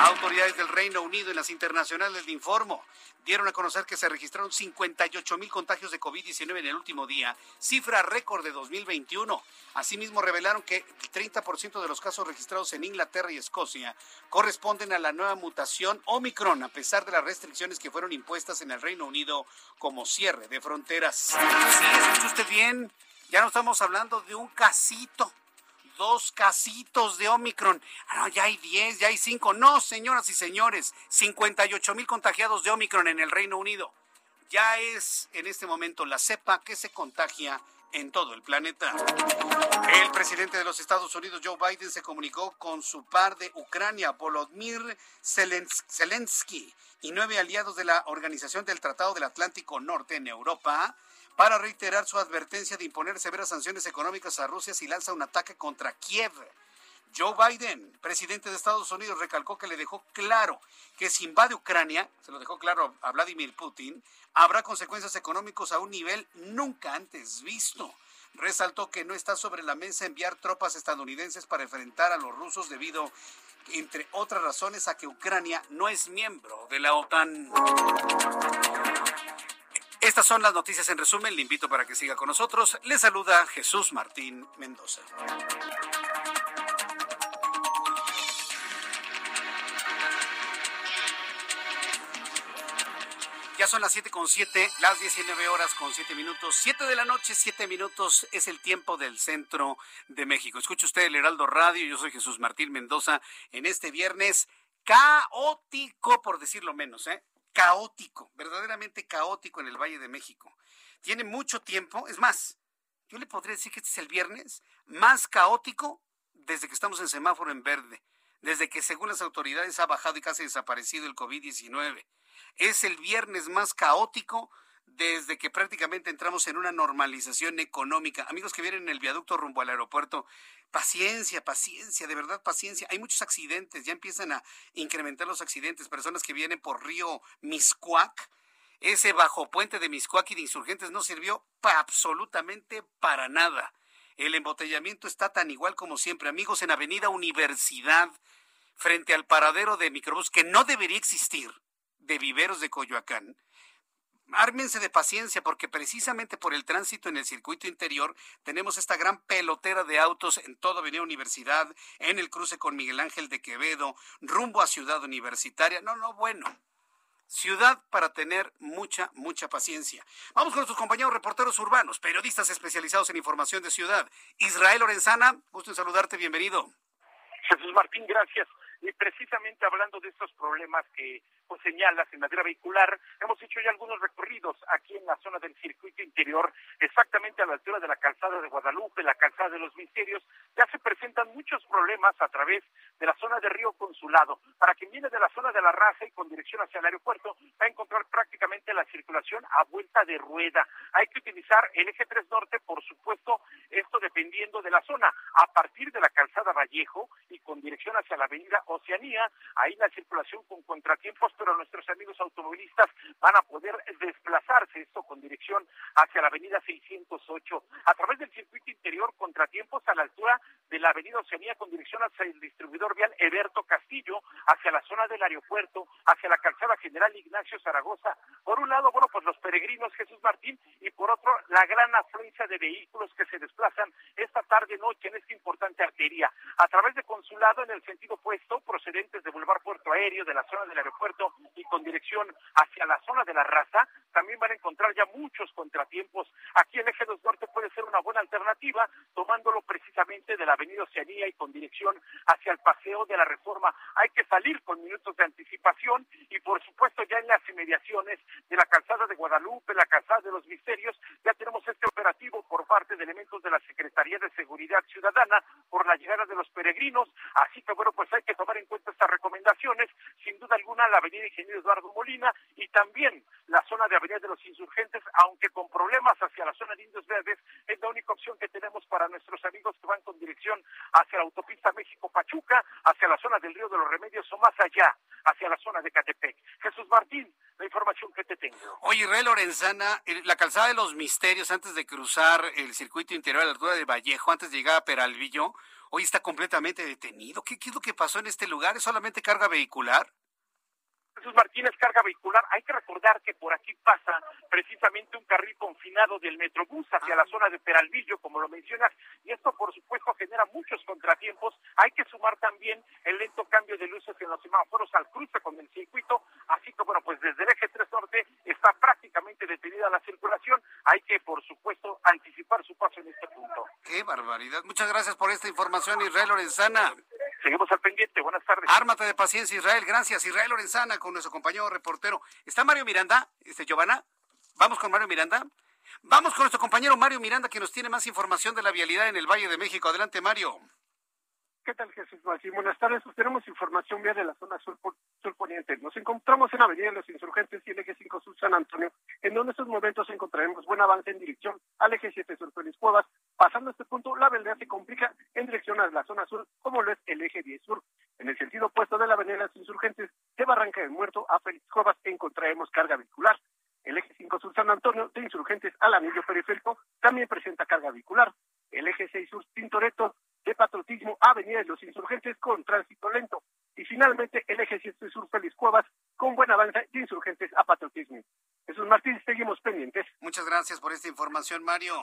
Autoridades del Reino Unido y las internacionales de Informo dieron a conocer que se registraron 58 mil contagios de COVID-19 en el último día, cifra récord de 2021. Asimismo, revelaron que el 30% de los casos registrados en Inglaterra y Escocia corresponden a la nueva mutación Omicron, a pesar de las restricciones que fueron impuestas en el Reino Unido como cierre de fronteras. Sí, escucha usted bien, ya no estamos hablando de un casito dos casitos de Omicron. Ah, no, ya hay 10, ya hay 5. No, señoras y señores, 58 mil contagiados de Omicron en el Reino Unido. Ya es en este momento la cepa que se contagia en todo el planeta. El presidente de los Estados Unidos, Joe Biden, se comunicó con su par de Ucrania, Volodymyr Zelensky, y nueve aliados de la Organización del Tratado del Atlántico Norte en Europa para reiterar su advertencia de imponer severas sanciones económicas a Rusia si lanza un ataque contra Kiev. Joe Biden, presidente de Estados Unidos, recalcó que le dejó claro que si invade Ucrania, se lo dejó claro a Vladimir Putin, habrá consecuencias económicas a un nivel nunca antes visto. Resaltó que no está sobre la mesa enviar tropas estadounidenses para enfrentar a los rusos debido, entre otras razones, a que Ucrania no es miembro de la OTAN. Estas son las noticias en resumen. Le invito para que siga con nosotros. Le saluda Jesús Martín Mendoza. Ya son las siete con siete, las 19 horas con siete minutos. Siete de la noche, siete minutos es el tiempo del centro de México. Escuche usted el Heraldo Radio. Yo soy Jesús Martín Mendoza en este viernes caótico, por decirlo menos, ¿eh? Caótico, verdaderamente caótico en el Valle de México. Tiene mucho tiempo, es más, yo le podría decir que este es el viernes más caótico desde que estamos en semáforo en verde, desde que según las autoridades ha bajado y casi desaparecido el COVID-19. Es el viernes más caótico desde que prácticamente entramos en una normalización económica. Amigos que vienen en el viaducto rumbo al aeropuerto, paciencia, paciencia, de verdad paciencia. Hay muchos accidentes, ya empiezan a incrementar los accidentes. Personas que vienen por río Miscuac, ese bajo puente de Miscuac y de insurgentes no sirvió absolutamente para nada. El embotellamiento está tan igual como siempre. Amigos, en Avenida Universidad, frente al paradero de microbús que no debería existir, de Viveros de Coyoacán, ármense de paciencia porque precisamente por el tránsito en el circuito interior tenemos esta gran pelotera de autos en toda Avenida Universidad, en el cruce con Miguel Ángel de Quevedo, rumbo a Ciudad Universitaria. No, no, bueno. Ciudad para tener mucha, mucha paciencia. Vamos con nuestros compañeros reporteros urbanos, periodistas especializados en información de ciudad. Israel Lorenzana, gusto en saludarte, bienvenido. Jesús Martín, gracias. Y precisamente hablando de estos problemas que pues, señalas en materia vehicular, hemos hecho ya algunos recorridos aquí en la zona del circuito interior, exactamente a la altura de la calzada de Guadalupe, la calzada de los Misterios. Ya se presentan muchos problemas a través de la zona de Río Consulado. Para quien viene de la zona de la raza y con dirección hacia el aeropuerto, va a encontrar prácticamente la circulación a vuelta de rueda. Hay que utilizar el eje 3 norte, por supuesto, esto dependiendo de la zona. A partir de la calzada Vallejo y con dirección hacia la avenida Oceanía, ahí la circulación con contratiempos, pero nuestros amigos automovilistas van a poder desplazarse esto con dirección hacia la avenida 608. A través del circuito interior, contratiempos a la altura de la avenida Oceanía con dirección hacia el distribuidor vial Eberto Castillo, hacia la zona del aeropuerto, hacia la calzada general Ignacio Zaragoza. Por un lado, bueno, pues los peregrinos Jesús Martín y por otro, la gran afluencia de vehículos que se desplazan esta tarde-noche en esta importante arteria. A través de consulado en el sentido opuesto, procedentes de Boulevard Puerto Aéreo, de la zona del aeropuerto y con dirección hacia la zona de la raza, también van a encontrar ya muchos contratiempos. Aquí en Eje 2 Norte puede ser una buena alternativa, tomándolo precisamente de la avenida Oceanía y con dirección hacia el paseo de la reforma. Hay que salir con minutos de anticipación y por supuesto ya en las inmediaciones de la calzada de Guadalupe, la calzada de los misterios, ya tenemos este operativo por parte de elementos de la Secretaría de Seguridad Ciudadana por la llegada de los peregrinos. Así que bueno, pues hay que tomar en cuenta estas recomendaciones. Sin duda alguna la avenida Ingeniero Eduardo Molina y también la zona de Avenida de los Insurgentes, aunque con problemas hacia la zona de Indios Verdes, es la única opción que tenemos para nuestros amigos que van con dirección hacia la autopista México-Pachuca, hacia la zona del Río de los Remedios o más allá, hacia la zona de Catepec. Jesús Martín, la información que te tengo. Oye, Rey Lorenzana, la calzada de los misterios antes de cruzar el circuito interior a la altura de Vallejo, antes de llegar a Peralvillo, hoy está completamente detenido. ¿Qué, ¿Qué, que pasó en este lugar? ¿Es solamente carga vehicular? Jesús Martínez, carga vehicular. Hay que recordar que por aquí pasa precisamente un carril confinado del Metrobús hacia la zona de Peralvillo, como lo mencionas, y esto por supuesto genera muchos contratiempos. Hay que sumar también el lento cambio de luces en los semáforos al cruce con el circuito, así que bueno, pues desde el eje 3 norte está prácticamente detenida la circulación. Hay que por supuesto anticipar su paso en este punto. Qué barbaridad. Muchas gracias por esta información, Israel Lorenzana. Seguimos al pendiente. Buenas tardes. Ármate de paciencia, Israel. Gracias. Israel Lorenzana con nuestro compañero reportero. ¿Está Mario Miranda? Este, Giovanna. Vamos con Mario Miranda. Vamos con nuestro compañero Mario Miranda que nos tiene más información de la vialidad en el Valle de México. Adelante, Mario. ¿Qué tal, Jesús Martín? Buenas tardes. Pues tenemos información vía de la zona sur, sur. Nos encontramos en Avenida de los Insurgentes y el eje 5 Sur San Antonio, en donde en estos momentos encontraremos buen avance en dirección al eje 7 Sur Félix Cuevas. Pasando este punto, la verdad se complica en dirección a la zona sur, como lo es el eje 10 Sur. En el sentido opuesto de la Avenida de los Insurgentes, de Barranca del Muerto a Félix Cuevas, encontraremos carga vehicular. El eje 5 Sur San Antonio, de Insurgentes al anillo periférico, también presenta carga vehicular. El eje 6 Sur Tintoretto, de Patriotismo Avenida de los Insurgentes con tránsito lento. Y finalmente el eje 7 Sur Félix Cuevas con buen avance de Insurgentes a Patriotismo. Jesús Martín, seguimos pendientes. Muchas gracias por esta información, Mario.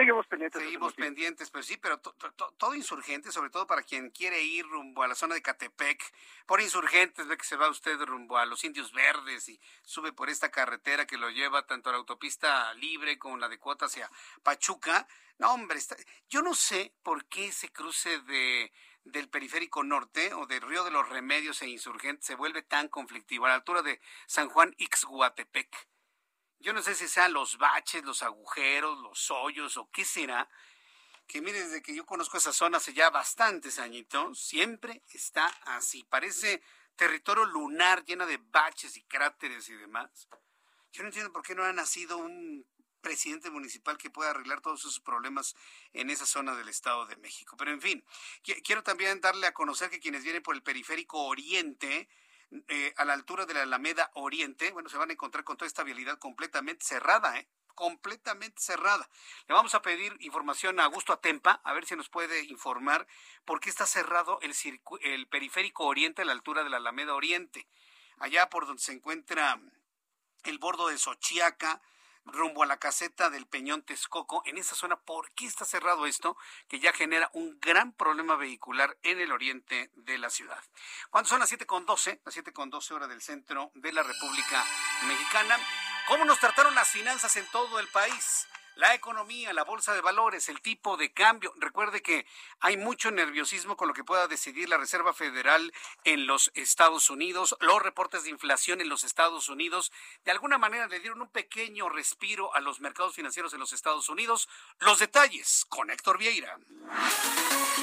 Seguimos pendientes. Seguimos pendientes, pues sí, pero todo insurgente, sobre todo para quien quiere ir rumbo a la zona de Catepec, por insurgentes, ve que se va usted rumbo a los Indios Verdes y sube por esta carretera que lo lleva tanto a la autopista libre como la de cuota hacia Pachuca. No, hombre, está, yo no sé por qué ese cruce de del periférico norte o del Río de los Remedios e Insurgentes se vuelve tan conflictivo a la altura de San Juan Ixguatepec. Yo no sé si sean los baches, los agujeros, los hoyos o qué será. Que mire, desde que yo conozco esa zona hace ya bastantes añitos, siempre está así. Parece territorio lunar lleno de baches y cráteres y demás. Yo no entiendo por qué no ha nacido un presidente municipal que pueda arreglar todos esos problemas en esa zona del Estado de México. Pero en fin, quiero también darle a conocer que quienes vienen por el periférico oriente, eh, a la altura de la Alameda Oriente, bueno, se van a encontrar con toda esta vialidad completamente cerrada, ¿eh? completamente cerrada. Le vamos a pedir información a Augusto Atempa, a ver si nos puede informar por qué está cerrado el, periférico oriente a la altura de la Alameda Oriente. Allá por donde se encuentra el bordo de Xochiaca, rumbo a la caseta del Peñón Texcoco, en esa zona. ¿Por qué está cerrado esto? Que ya genera un gran problema vehicular en el oriente de la ciudad. Cuando son las 7.12, las 7.12 horas del centro de la República Mexicana, ¿cómo nos trataron las finanzas en todo el país? La economía, la bolsa de valores, el tipo de cambio. Recuerde que hay mucho nerviosismo con lo que pueda decidir la Reserva Federal en los Estados Unidos. Los reportes de inflación en los Estados Unidos de alguna manera le dieron un pequeño respiro a los mercados financieros en los Estados Unidos. Los detalles con Héctor Vieira.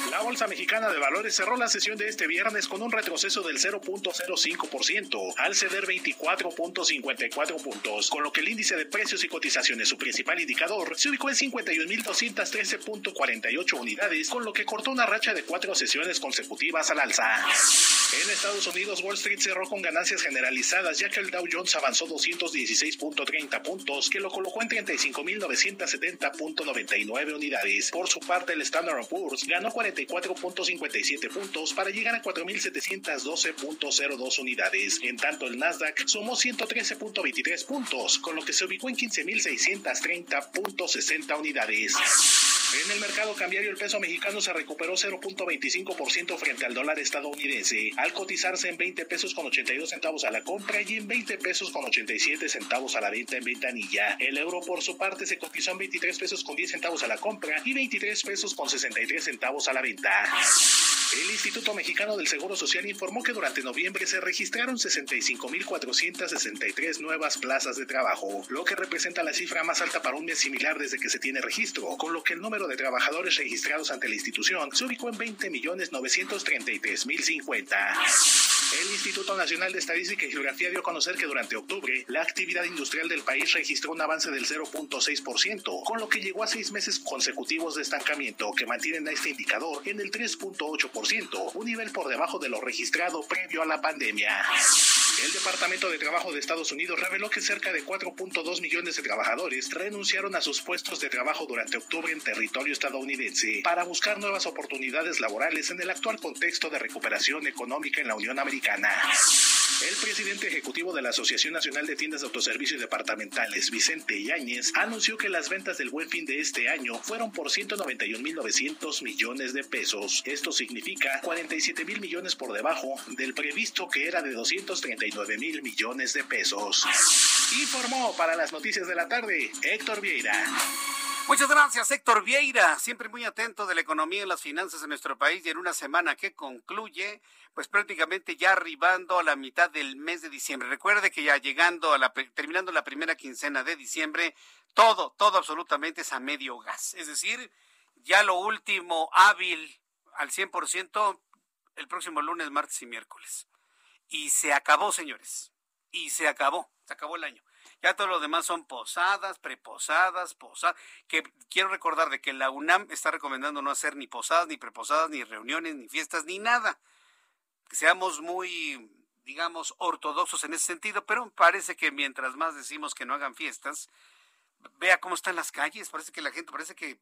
La Bolsa Mexicana de Valores cerró la sesión de este viernes con un retroceso del 0.05% al ceder 24.54 puntos, con lo que el índice de precios y cotizaciones, su principal indicador, se ubicó en 51.213.48 unidades, con lo que cortó una racha de cuatro sesiones consecutivas al alza. En Estados Unidos, Wall Street cerró con ganancias generalizadas, ya que el Dow Jones avanzó 216.30 puntos, que lo colocó en 35.970.99 unidades. Por su parte, el Standard Poor's ganó 44.57 puntos para llegar a 4.712.02 unidades. En tanto, el Nasdaq sumó 113.23 puntos, con lo que se ubicó en 15.630 .60 unidades. En el mercado cambiario el peso mexicano se recuperó 0.25% frente al dólar estadounidense, al cotizarse en 20 pesos con 82 centavos a la compra y en 20 pesos con 87 centavos a la venta en ventanilla. El euro por su parte se cotizó en 23 pesos con 10 centavos a la compra y 23 pesos con 63 centavos a la venta. El Instituto Mexicano del Seguro Social informó que durante noviembre se registraron 65.463 nuevas plazas de trabajo, lo que representa la cifra más alta para un mes similar desde que se tiene registro, con lo que el número de trabajadores registrados ante la institución se ubicó en 20.933.050. El Instituto Nacional de Estadística y Geografía dio a conocer que durante octubre la actividad industrial del país registró un avance del 0.6%, con lo que llegó a seis meses consecutivos de estancamiento que mantienen a este indicador en el 3.8%, un nivel por debajo de lo registrado previo a la pandemia. El Departamento de Trabajo de Estados Unidos reveló que cerca de 4.2 millones de trabajadores renunciaron a sus puestos de trabajo durante octubre en territorio estadounidense para buscar nuevas oportunidades laborales en el actual contexto de recuperación económica en la Unión Americana el presidente ejecutivo de la Asociación Nacional de Tiendas de Autoservicio Departamentales, Vicente Yáñez, anunció que las ventas del buen fin de este año fueron por 191.900 millones de pesos. Esto significa 47 mil millones por debajo del previsto que era de 239 mil millones de pesos. Informó para las noticias de la tarde Héctor Vieira. Muchas gracias, Héctor Vieira, siempre muy atento de la economía y las finanzas de nuestro país y en una semana que concluye, pues prácticamente ya arribando a la mitad del mes de diciembre. Recuerde que ya llegando a la, terminando la primera quincena de diciembre, todo, todo absolutamente es a medio gas. Es decir, ya lo último hábil al 100% el próximo lunes, martes y miércoles. Y se acabó, señores. Y se acabó. Se acabó el año. Ya todo lo demás son posadas, preposadas, posadas. Que quiero recordar de que la UNAM está recomendando no hacer ni posadas, ni preposadas, ni reuniones, ni fiestas, ni nada. Que seamos muy, digamos, ortodoxos en ese sentido, pero parece que mientras más decimos que no hagan fiestas, vea cómo están las calles, parece que la gente, parece que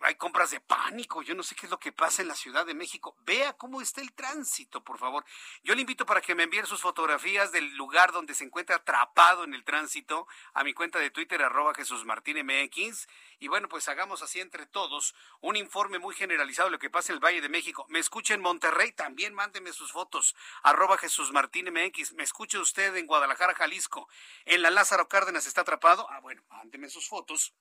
hay compras de pánico, yo no sé qué es lo que pasa en la Ciudad de México. Vea cómo está el tránsito, por favor. Yo le invito para que me envíen sus fotografías del lugar donde se encuentra atrapado en el tránsito a mi cuenta de Twitter, arroba Jesús MX. Y bueno, pues hagamos así entre todos un informe muy generalizado de lo que pasa en el Valle de México. Me escucha en Monterrey, también mándeme sus fotos, arroba Jesús MX. Me escucha usted en Guadalajara, Jalisco. En la Lázaro Cárdenas está atrapado. Ah, bueno, mándeme sus fotos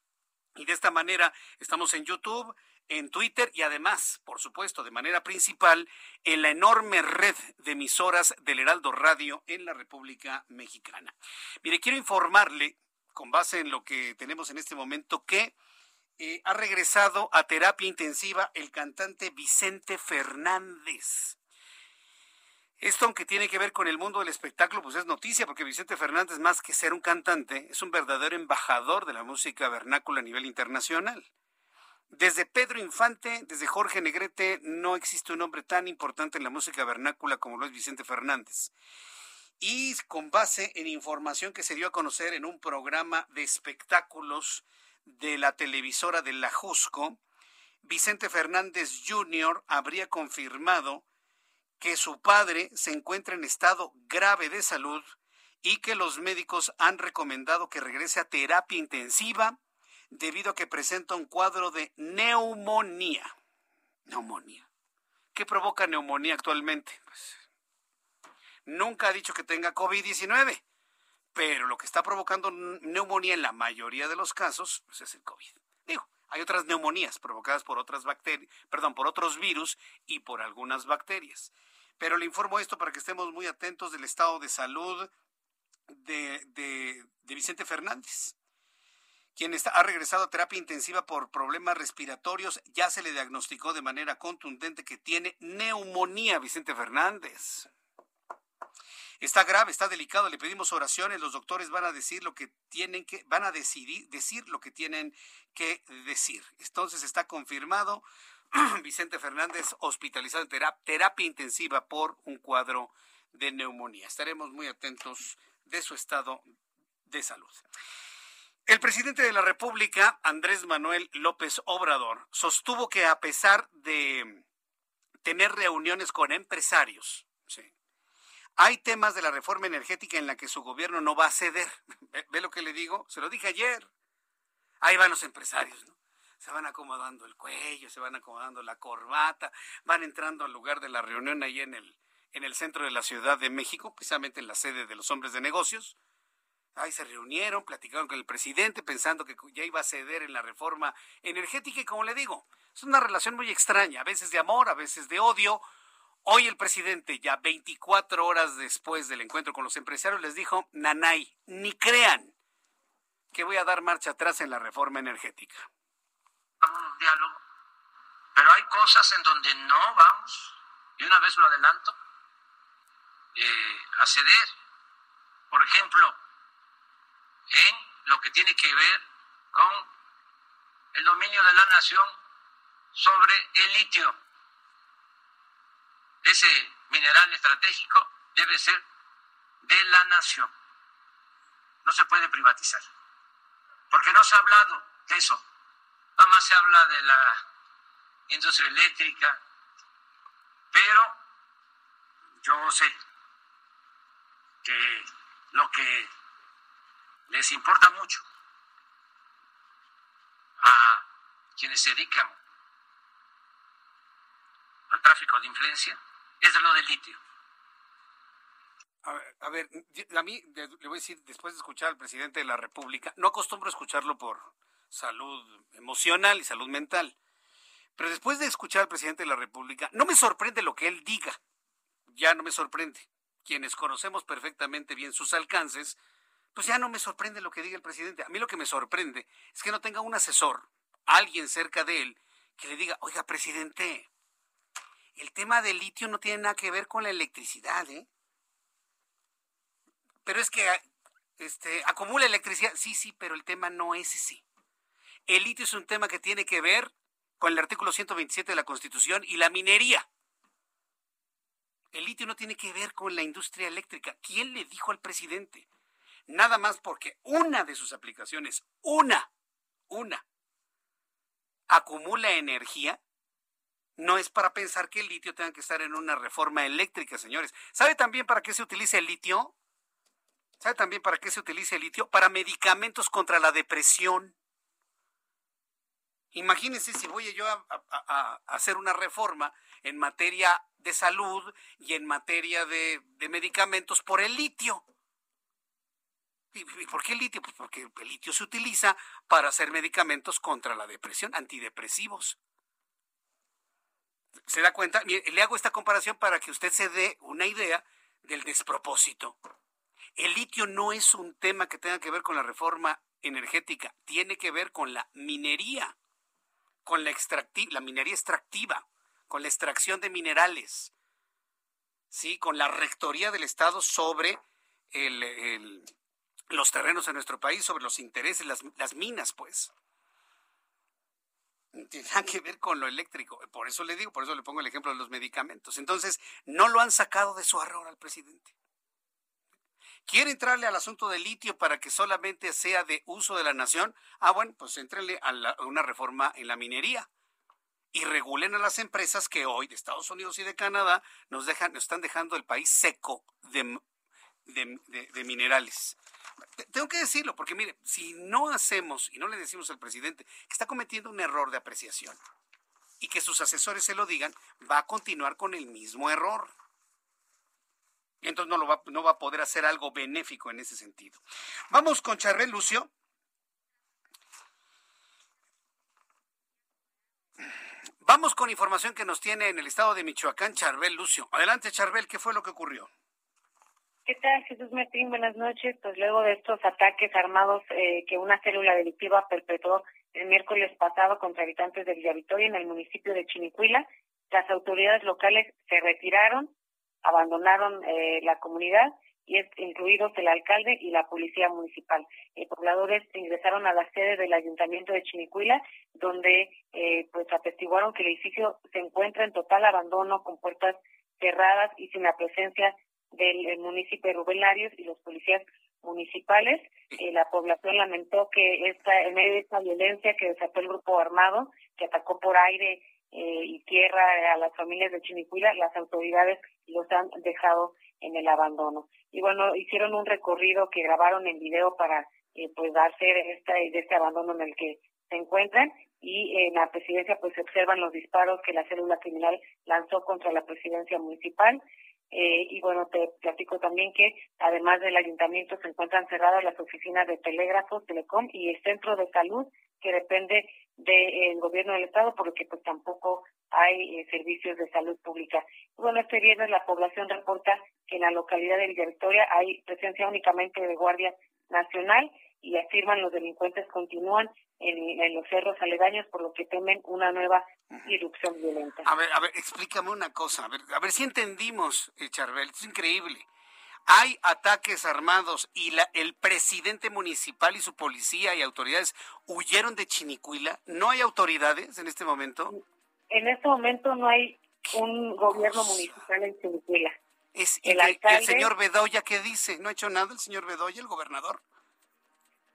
y de esta manera estamos en YouTube, en Twitter y además, por supuesto, de manera principal, en la enorme red de emisoras del Heraldo Radio en la República Mexicana. Mire, quiero informarle, con base en lo que tenemos en este momento, que eh, ha regresado a terapia intensiva el cantante Vicente Fernández. Esto, aunque tiene que ver con el mundo del espectáculo, pues es noticia, porque Vicente Fernández, más que ser un cantante, es un verdadero embajador de la música vernácula a nivel internacional. Desde Pedro Infante, desde Jorge Negrete, no existe un hombre tan importante en la música vernácula como lo es Vicente Fernández. Y con base en información que se dio a conocer en un programa de espectáculos de la televisora de La Jusco, Vicente Fernández Jr. habría confirmado que su padre se encuentra en estado grave de salud y que los médicos han recomendado que regrese a terapia intensiva debido a que presenta un cuadro de neumonía. Neumonía. ¿Qué provoca neumonía actualmente? Pues, nunca ha dicho que tenga COVID-19, pero lo que está provocando neumonía en la mayoría de los casos pues, es el COVID. Digo, hay otras neumonías provocadas por otras bacterias, perdón, por otros virus y por algunas bacterias. Pero le informo esto para que estemos muy atentos del estado de salud de, de, Vicente Fernández quien está, ha regresado a terapia intensiva por problemas respiratorios, ya se le diagnosticó de manera contundente que tiene neumonía, Vicente Fernández. Está grave, está delicado, le pedimos oraciones, los doctores van a decir lo que tienen que, van a decidir, decir lo que tienen que decir. Entonces está confirmado Vicente Fernández hospitalizado en terapia, intensiva por un cuadro de neumonía. Estaremos muy atentos de su estado de salud. El presidente de la República, Andrés Manuel López Obrador, sostuvo que a pesar de tener reuniones con empresarios, hay temas de la reforma energética en la que su gobierno no va a ceder. ¿Ve, lo que le digo? Se lo dije ayer. Ahí van los empresarios, ¿no? Se van acomodando el cuello, se van acomodando la corbata, van entrando al lugar de la reunión ahí en el, en el centro de la Ciudad de México, precisamente en la sede de los hombres de negocios. Ahí se reunieron, platicaron con el presidente pensando que ya iba a ceder en la reforma energética y como le digo, es una relación muy extraña, a veces de amor, a veces de odio, Hoy el presidente, ya 24 horas después del encuentro con los empresarios, les dijo, Nanay, ni crean que voy a dar marcha atrás en la reforma energética. Un diálogo, pero hay cosas en donde no vamos, y una vez lo adelanto, eh, a ceder. Por ejemplo, en lo que tiene que ver con el dominio de la nación sobre el litio ese mineral estratégico debe ser de la nación. No se puede privatizar. Porque no se ha hablado de eso. Nada más se habla de la industria eléctrica. Pero yo sé que lo que les importa mucho a quienes se dedican al tráfico de influencia es lo del litio. A ver, a, mí le voy a decir, después de escuchar al presidente de la República, no acostumbro a escucharlo por salud emocional y salud mental, pero después de escuchar al presidente de la República, no me sorprende lo que él diga, ya no me sorprende. Quienes conocemos perfectamente bien sus alcances, pues ya no me sorprende lo que diga el presidente. A mí lo que me sorprende es que no tenga un asesor, alguien cerca de él, que le diga, oiga, presidente, el tema del litio no tiene nada que ver con la electricidad, ¿eh? Pero es que este, acumula electricidad. Sí, sí, pero el tema no es ese. El litio es un tema que tiene que ver con el artículo 127 de la Constitución y la minería. El litio no tiene que ver con la industria eléctrica. ¿Quién le dijo al presidente? Nada más porque una de sus aplicaciones, una, una, acumula energía, no es para pensar que el litio tenga que estar en una reforma eléctrica, señores. ¿Sabe también para qué se utiliza el litio? ¿Sabe también para qué se utiliza el litio? Para medicamentos contra la depresión. Imagínense si voy yo a, hacer una reforma en materia de salud y en materia de, de medicamentos por el litio. ¿Y por qué el litio? Pues porque el litio se utiliza para hacer medicamentos contra la depresión, antidepresivos. ¿Se da cuenta? Le hago esta comparación para que usted se dé una idea del despropósito. El litio no es un tema que tenga que ver con la reforma energética, tiene que ver con la minería, con la, la minería extractiva, con la extracción de minerales, ¿sí? con la rectoría del Estado sobre los terrenos en nuestro país, sobre los intereses, las, las minas, pues tiene que ver con lo eléctrico. Por eso le digo, por eso le pongo el ejemplo de los medicamentos. Entonces, no lo han sacado de su error al presidente. ¿Quiere entrarle al asunto del litio para que solamente sea de uso de la nación? Ah, bueno, pues entrenle a, una reforma en la minería y regulen a las empresas que hoy de Estados Unidos y de Canadá nos dejan, nos están dejando el país seco de de, minerales. Tengo que decirlo, porque mire, si no hacemos y no le decimos al presidente que está cometiendo un error de apreciación y que sus asesores se lo digan, va a continuar con el mismo error. Entonces no, lo va, no va a poder hacer algo benéfico en ese sentido. Vamos con Charbel Lucio. Vamos con información que nos tiene en el estado de Michoacán, Charbel Lucio. Adelante, Charbel, ¿qué fue lo que ocurrió? ¿Qué tal, Jesús Martín? Buenas noches. Pues luego de estos ataques armados eh, que una célula delictiva perpetró el miércoles pasado contra habitantes de Villavitoria en el municipio de Chinicuila, las autoridades locales se retiraron, abandonaron eh, la comunidad y es, incluidos el alcalde y la policía municipal. Eh, pobladores ingresaron a la sede del ayuntamiento de Chinicuila, donde eh, pues atestiguaron que el edificio se encuentra en total abandono, con puertas cerradas y sin la presencia del municipio de Rubén Larios y los policías municipales. Eh, la población lamentó que esta, en medio de esta violencia que desató el grupo armado, que atacó por aire eh, y tierra a las familias de Chinicuila, las autoridades los han dejado en el abandono. Y bueno, hicieron un recorrido que grabaron en video para eh, pues darse esta, de este abandono en el que se encuentran y en la presidencia pues se observan los disparos que la célula criminal lanzó contra la presidencia municipal. Eh, y bueno, te platico también que además del ayuntamiento se encuentran cerradas las oficinas de telégrafo, telecom y el centro de salud que depende del gobierno del estado, porque pues tampoco hay eh, servicios de salud pública. Bueno, este viernes la población reporta que en la localidad de Villa Victoria hay presencia únicamente de Guardia Nacional y afirman los delincuentes continúan en, los cerros aledaños, por lo que temen una nueva irrupción violenta. A ver, a ver, explícame una cosa, a ver, a ver si entendimos, eh, Charbel, es increíble. Hay ataques armados y la, el presidente municipal y su policía y autoridades huyeron de Chinicuila. ¿No hay autoridades en este momento? En este momento no hay un gobierno municipal en Chinicuila. Es, el, el señor Bedoya, ¿qué dice? ¿No ha hecho nada el señor Bedoya, el gobernador?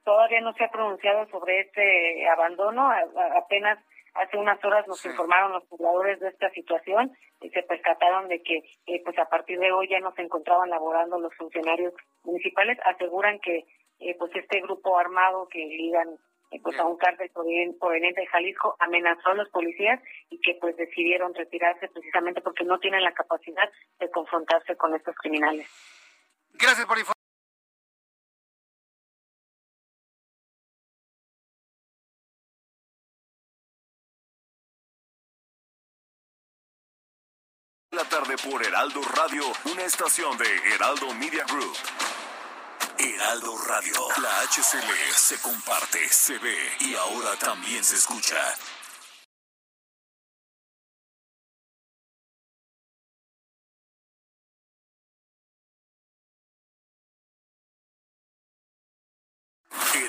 todavía no se ha pronunciado sobre este abandono. apenas hace unas horas nos informaron los pobladores de esta situación y se percataron de que eh, pues a partir de hoy ya no se encontraban laborando los funcionarios municipales. Aseguran que eh, pues este grupo armado que ligan eh, pues a un cártel proveniente de Jalisco amenazó a los policías y que pues decidieron retirarse precisamente porque no tienen la capacidad de confrontarse con estos criminales. Gracias por informar. Tarde por Heraldo Radio, una estación de Heraldo Media Group. Heraldo Radio, la HCL se comparte, se ve y ahora también se escucha.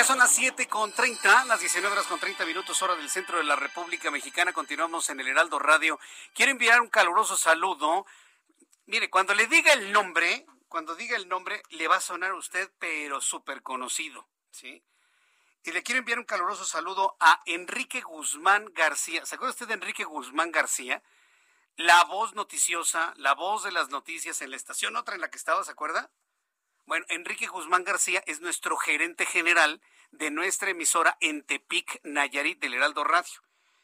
Ya son las 7 con 30, las 19 horas con 30 minutos, hora del centro de la República Mexicana. Continuamos en el Heraldo Radio. Quiero enviar un caluroso saludo. Mire, cuando le diga el nombre, cuando diga el nombre, le va a sonar a usted, pero súper conocido, ¿sí? Y le quiero enviar un caluroso saludo a Enrique Guzmán García. ¿Se acuerda usted de Enrique Guzmán García? La voz noticiosa, la voz de las noticias en la estación, otra en la que estaba, ¿se acuerda? Bueno, Enrique Guzmán García es nuestro gerente general de nuestra emisora en Tepic, Nayarit, del Heraldo Radio.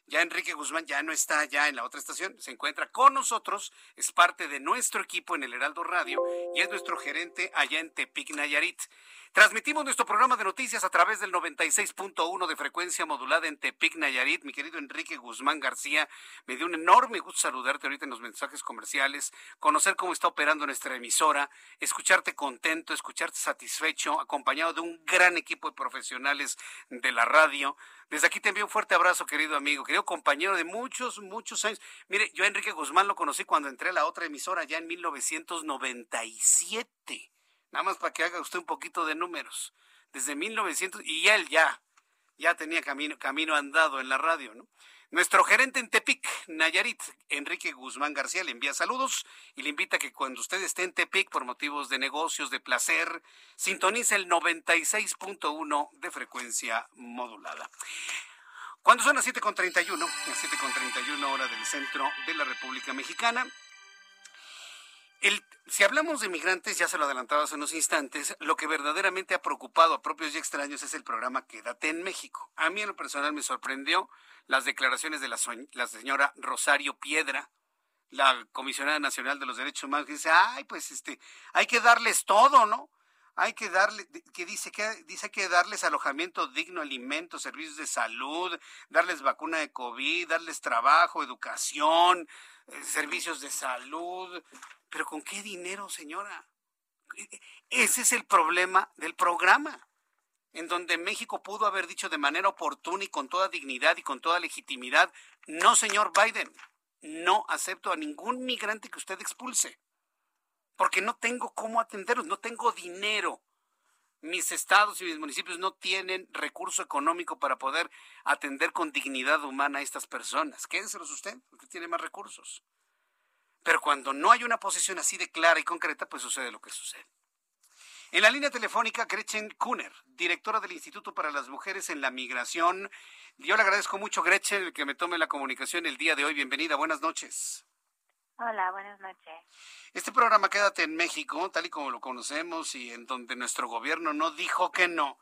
Ya Enrique Guzmán ya no está ya en la otra estación, se encuentra con nosotros, es parte de nuestro equipo en el Heraldo Radio y es nuestro gerente allá en Tepic, Nayarit. Transmitimos nuestro programa de noticias a través del 96.1 de frecuencia modulada en Tepic, Nayarit. Mi querido Enrique Guzmán García, me dio un enorme gusto saludarte ahorita en los mensajes comerciales, conocer cómo está operando nuestra emisora, escucharte contento, escucharte satisfecho, acompañado de un gran equipo de profesionales de la radio. Desde aquí te envío un fuerte abrazo, querido amigo, querido compañero de muchos, muchos años. Mire, yo a Enrique Guzmán lo conocí cuando entré a la otra emisora ya en 1997 Nada más para que haga usted un poquito de números. desde 1900 y él ya, ya tenía camino, camino andado en la radio, ¿no? Nuestro gerente en Tepic, Nayarit, Enrique Guzmán García, le envía saludos y le invita a que cuando usted esté en Tepic por motivos de negocios, de placer, sintonice el 96.1 de frecuencia modulada. Cuando son las 7.31, las 7.31 hora del centro de la República Mexicana, el, si hablamos de migrantes, ya se lo adelantaba hace unos instantes, lo que verdaderamente ha preocupado a propios y extraños es el programa Quédate en México. A mí en lo personal me sorprendió las declaraciones de la, señora Rosario Piedra, la comisionada nacional de los derechos humanos, que dice, ay, pues este, hay que darles todo, ¿no? Hay que darle, que dice que dice que darles alojamiento digno, alimentos, servicios de salud, darles vacuna de COVID, darles trabajo, educación, eh, servicios de salud, pero ¿con qué dinero, señora? Ese es el problema del programa, en donde México pudo haber dicho de manera oportuna y con toda dignidad y con toda legitimidad, no, señor Biden, no acepto a ningún migrante que usted expulse, porque no tengo cómo atenderlos, no tengo dinero. Mis estados y mis municipios no tienen recurso económico para poder atender con dignidad humana a estas personas. Quédenselos usted, porque tiene más recursos. Pero cuando no hay una posición así de clara y concreta, pues sucede lo que sucede. En la línea telefónica, Gretchen Kuhner, directora del Instituto para las Mujeres en la Migración. Yo le agradezco mucho, Gretchen, que me tome la comunicación el día de hoy. Bienvenida, buenas noches. Hola, buenas noches. Este programa Quédate en México, tal y como lo conocemos y en donde nuestro gobierno no dijo que no,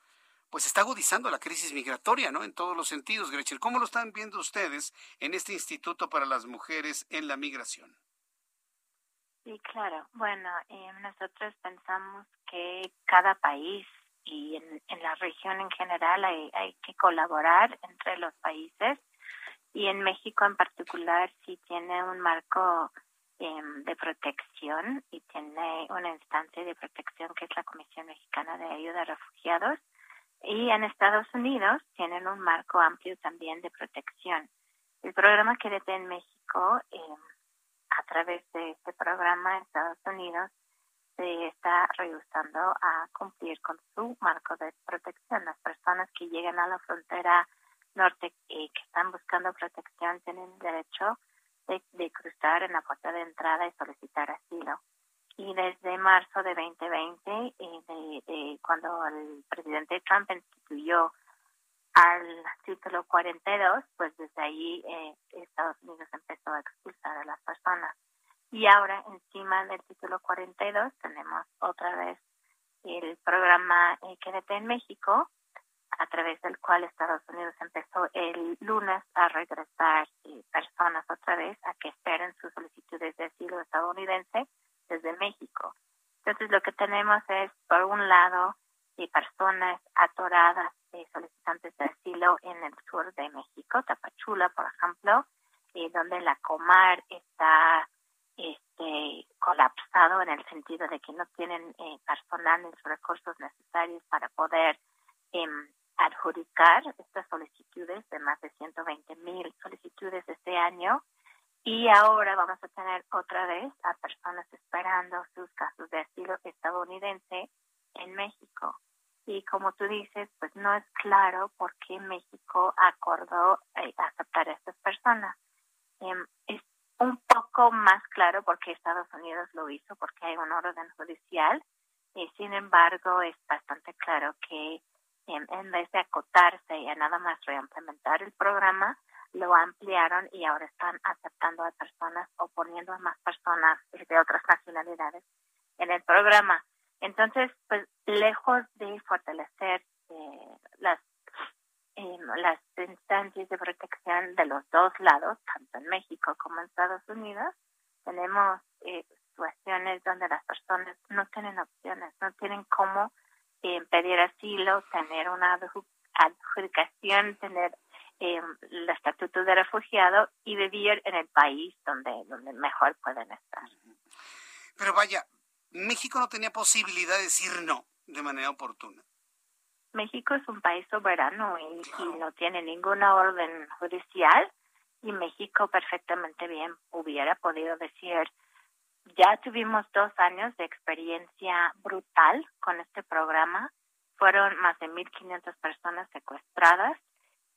pues está agudizando la crisis migratoria, ¿no? En todos los sentidos, Gretchen. ¿Cómo lo están viendo ustedes en este Instituto para las Mujeres en la Migración? Sí, claro. Bueno, eh, nosotros pensamos que cada país y en, la región en general hay, hay, que colaborar entre los países y en México en particular sí tiene un marco eh, de protección y tiene una instancia de protección que es la Comisión Mexicana de Ayuda a Refugiados y en Estados Unidos tienen un marco amplio también de protección. El programa Quédate en México eh, a través de este programa Estados Unidos se está rehusando a cumplir con su marco de protección. Las personas que llegan a la frontera norte y que están buscando protección tienen derecho de, cruzar en la puerta de entrada y solicitar asilo. Y desde marzo de 2020, y de, de cuando el presidente Trump instituyó al título 42, pues desde ahí eh, Estados Unidos empezó a expulsar a las personas. Y ahora encima del título 42 tenemos otra vez el programa eh, en México, a través del cual Estados Unidos empezó el lunes a regresar eh, personas otra vez a que esperen sus solicitudes de asilo estadounidense desde México. Entonces lo que tenemos es, por un lado, y personas atoradas de solicitantes de asilo en el sur de México, Tapachula, por ejemplo, eh, donde la Comar está este, colapsado en el sentido de que no tienen eh, personal ni recursos necesarios para poder eh, adjudicar estas solicitudes de más de 120 mil solicitudes este año. Y ahora vamos a tener otra vez a personas esperando sus casos de asilo estadounidense en México. Y como tú dices, pues no es claro por qué México acordó eh, aceptar a estas personas. Eh, es un poco más claro porque Estados Unidos lo hizo, porque hay un orden judicial. Y sin embargo, es bastante claro que en vez de acotarse y a nada más reimplementar el programa, lo ampliaron y ahora están aceptando a personas o poniendo a más personas de otras nacionalidades en el programa. Entonces, pues lejos de fortalecer eh, las eh, las instancias de protección de los dos lados, tanto en México como en Estados Unidos, tenemos eh, situaciones donde las personas no tienen opciones, no tienen cómo eh, pedir asilo, tener una adjudicación, tener eh, el estatuto de refugiado y vivir en el país donde, donde mejor pueden estar. Pero vaya, México no tenía posibilidad de decir no de manera oportuna. México es un país soberano y, no tiene ninguna orden judicial y México perfectamente bien hubiera podido decir, ya tuvimos dos años de experiencia brutal con este programa fueron más de 1.500 personas secuestradas.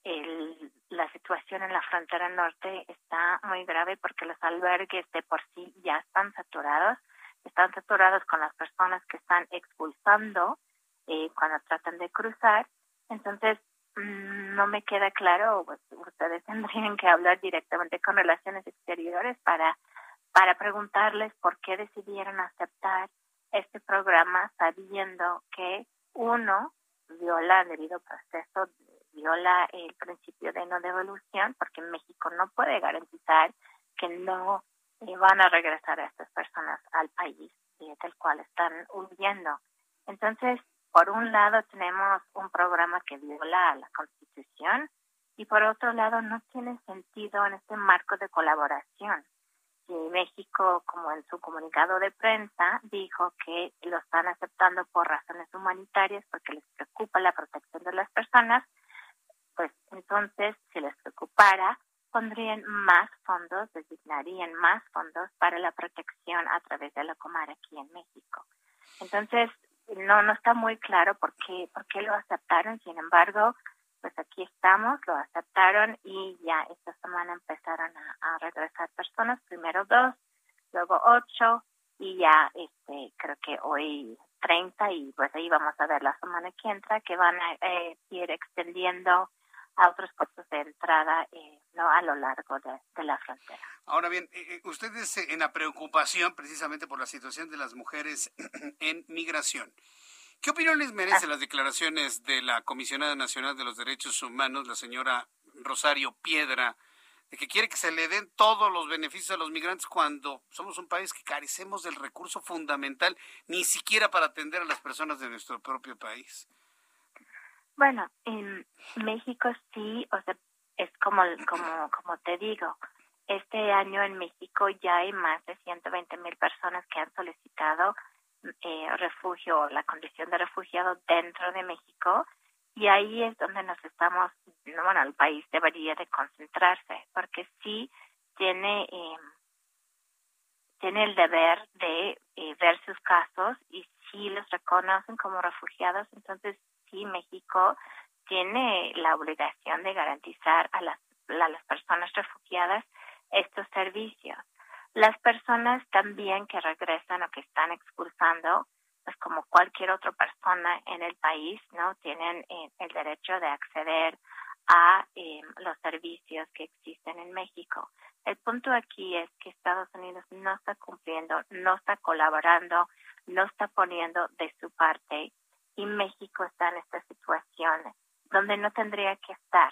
El, la situación en la frontera norte está muy grave porque los albergues de por sí ya están saturados, están saturados con las personas que están expulsando eh, cuando tratan de cruzar. Entonces, mm, no me queda claro, pues, ustedes tendrían que hablar directamente con Relaciones Exteriores para, para preguntarles por qué decidieron aceptar este programa sabiendo que uno viola el debido proceso, viola el principio de no devolución, porque México no puede garantizar que no eh, van a regresar a estas personas al país del cual están huyendo. Entonces, por un lado tenemos un programa que viola la Constitución y por otro lado no tiene sentido en este marco de colaboración. Y México, como en su comunicado de prensa, dijo que lo están aceptando por razones humanitarias porque les preocupa la protección de las personas, pues entonces, si les preocupara, pondrían más fondos, designarían más fondos para la protección a través de la Comar aquí en México. Entonces, no, no está muy claro por qué, por qué lo aceptaron, sin embargo, pues aquí estamos, lo aceptaron y ya esta semana empezaron a, regresar personas, primero dos, luego ocho y ya este creo que hoy 30 y pues ahí vamos a ver la semana que entra que van a eh, ir extendiendo a otros puestos de entrada eh, no a lo largo de, la frontera. Ahora bien, eh, ustedes en la preocupación precisamente por la situación de las mujeres en migración, ¿Qué opiniones merecen las declaraciones de la Comisionada Nacional de los Derechos Humanos, la señora Rosario Piedra, de que quiere que se le den todos los beneficios a los migrantes cuando somos un país que carecemos del recurso fundamental ni siquiera para atender a las personas de nuestro propio país? Bueno, en México sí, o sea, es como, como, como te digo, este año en México ya hay más de 120 mil personas que han solicitado eh, refugio, la condición de refugiado dentro de México y ahí es donde nos estamos, bueno, el país debería de concentrarse porque sí tiene eh, tiene el deber de eh, ver sus casos y si los reconocen como refugiados, entonces sí México tiene la obligación de garantizar a las, personas refugiadas estos servicios. Las personas también que regresan o que están expulsando, pues como cualquier otra persona en el país, ¿no? Tienen eh, el derecho de acceder a eh, los servicios que existen en México. El punto aquí es que Estados Unidos no está cumpliendo, no está colaborando, no está poniendo de su parte y México está en esta situación donde no tendría que estar.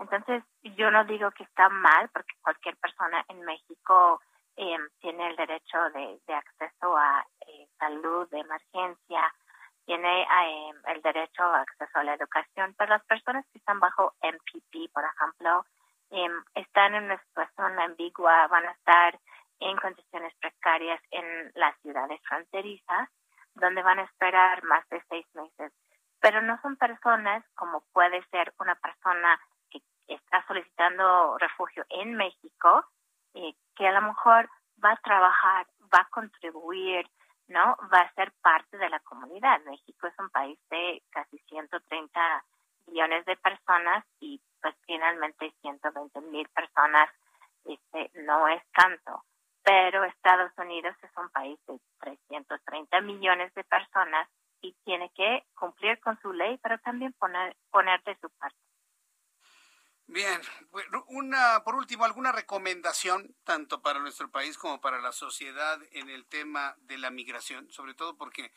Entonces, yo no digo que está mal porque cualquier persona en México eh, tiene el derecho de, acceso a eh, salud de emergencia, tiene eh, el derecho a acceso a la educación, pero las personas que están bajo MPP, por ejemplo, em, están en una situación ambigua, van a estar en condiciones precarias en las ciudades fronterizas, donde van a esperar más de seis meses. Pero no son personas como puede ser una persona que está solicitando refugio en México, eh, que a lo mejor va a trabajar, va a contribuir, ¿no? Va a ser parte de la comunidad. México es un país de casi 130 millones de personas y pues finalmente 120 mil personas este, no es tanto. Pero Estados Unidos es un país de 330 millones de personas y tiene que cumplir con su ley, pero también poner, poner de su parte. Bien, una, por último, ¿alguna recomendación tanto para nuestro país como para la sociedad en el tema de la migración? Sobre todo porque,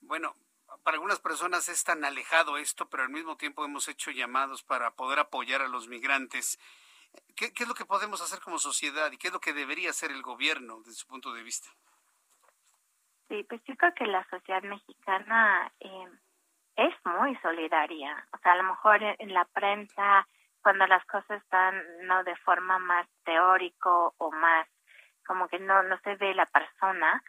bueno, para algunas personas es tan alejado esto, pero al mismo tiempo hemos hecho llamados para poder apoyar a los migrantes. ¿Qué, es lo que podemos hacer como sociedad y qué es lo que debería hacer el gobierno desde su punto de vista? Sí, pues yo creo que la sociedad mexicana eh, es muy solidaria. O sea, a lo mejor en la prensa cuando las cosas están no de forma más teórico o más como que no no se ve la persona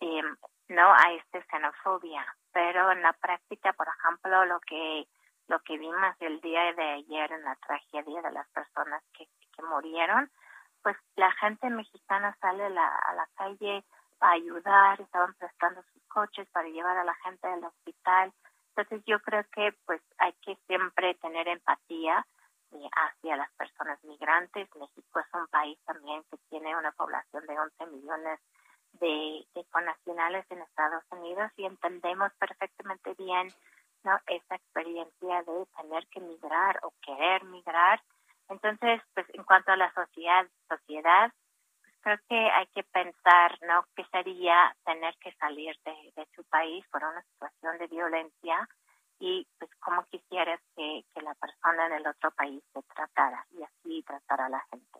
eh, no hay esta xenofobia. Pero en la práctica por ejemplo lo que lo que vimos el día de ayer en la tragedia de las personas que, que murieron pues la gente mexicana sale la, a la calle a ayudar estaban prestando sus coches para llevar a la gente al hospital. Entonces yo creo que pues hay que siempre tener empatía hacia las personas migrantes. México es un país también que tiene una población de 11 millones de, de connacionales en Estados Unidos y entendemos perfectamente bien ¿no? esa experiencia de tener que migrar o querer migrar. Entonces, pues en cuanto a la sociedad, sociedad pues creo que hay que pensar, ¿no? ¿Qué sería tener que salir de, de su país por una situación de violencia? Y pues cómo quisieras que, que la persona en el otro país se tratara y así tratara a la gente.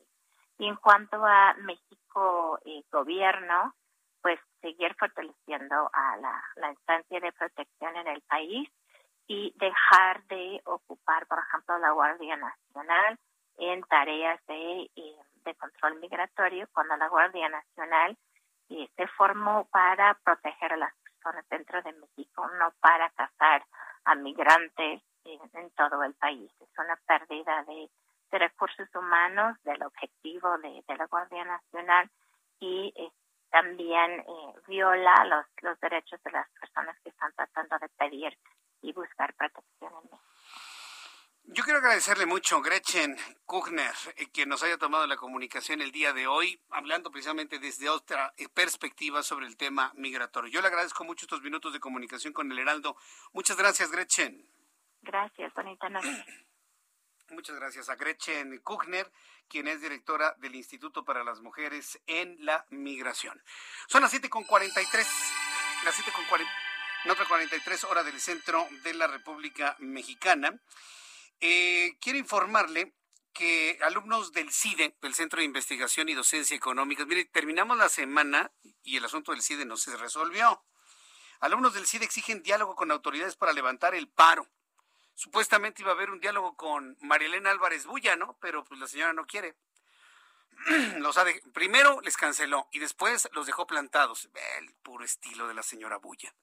Y en cuanto a México eh, gobierno, pues seguir fortaleciendo a la, la instancia de protección en el país y dejar de ocupar, por ejemplo, la Guardia Nacional en tareas de, eh, de control migratorio, cuando la Guardia Nacional eh, se formó para proteger a las personas dentro de México, no para cazar a migrantes en, todo el país. Es una pérdida de, recursos humanos, del objetivo de, de la Guardia Nacional y eh, también eh, viola los, los derechos de las personas que están tratando de pedir y buscar protección en México. Yo quiero agradecerle mucho, Gretchen Kuchner, eh, que nos haya tomado la comunicación el día de hoy, hablando precisamente desde otra perspectiva sobre el tema migratorio. Yo le agradezco mucho estos minutos de comunicación con el Heraldo. Muchas gracias, Gretchen. Gracias, bonita noche. Muchas gracias a Gretchen Kuchner, quien es directora del Instituto para las Mujeres en la Migración. Son las 7.43, las 7.40, en otra 43 hora del centro de la República Mexicana. Eh, quiero informarle que alumnos del CIDE, del Centro de Investigación y Docencia Económica, mire, terminamos la semana y el asunto del CIDE no se resolvió. Alumnos del CIDE exigen diálogo con autoridades para levantar el paro supuestamente iba a haber un diálogo con Marielena Álvarez Bulla, ¿no? Pero pues la señora no quiere. los ha de... Primero les canceló y después los dejó plantados. El puro estilo de la señora Bulla.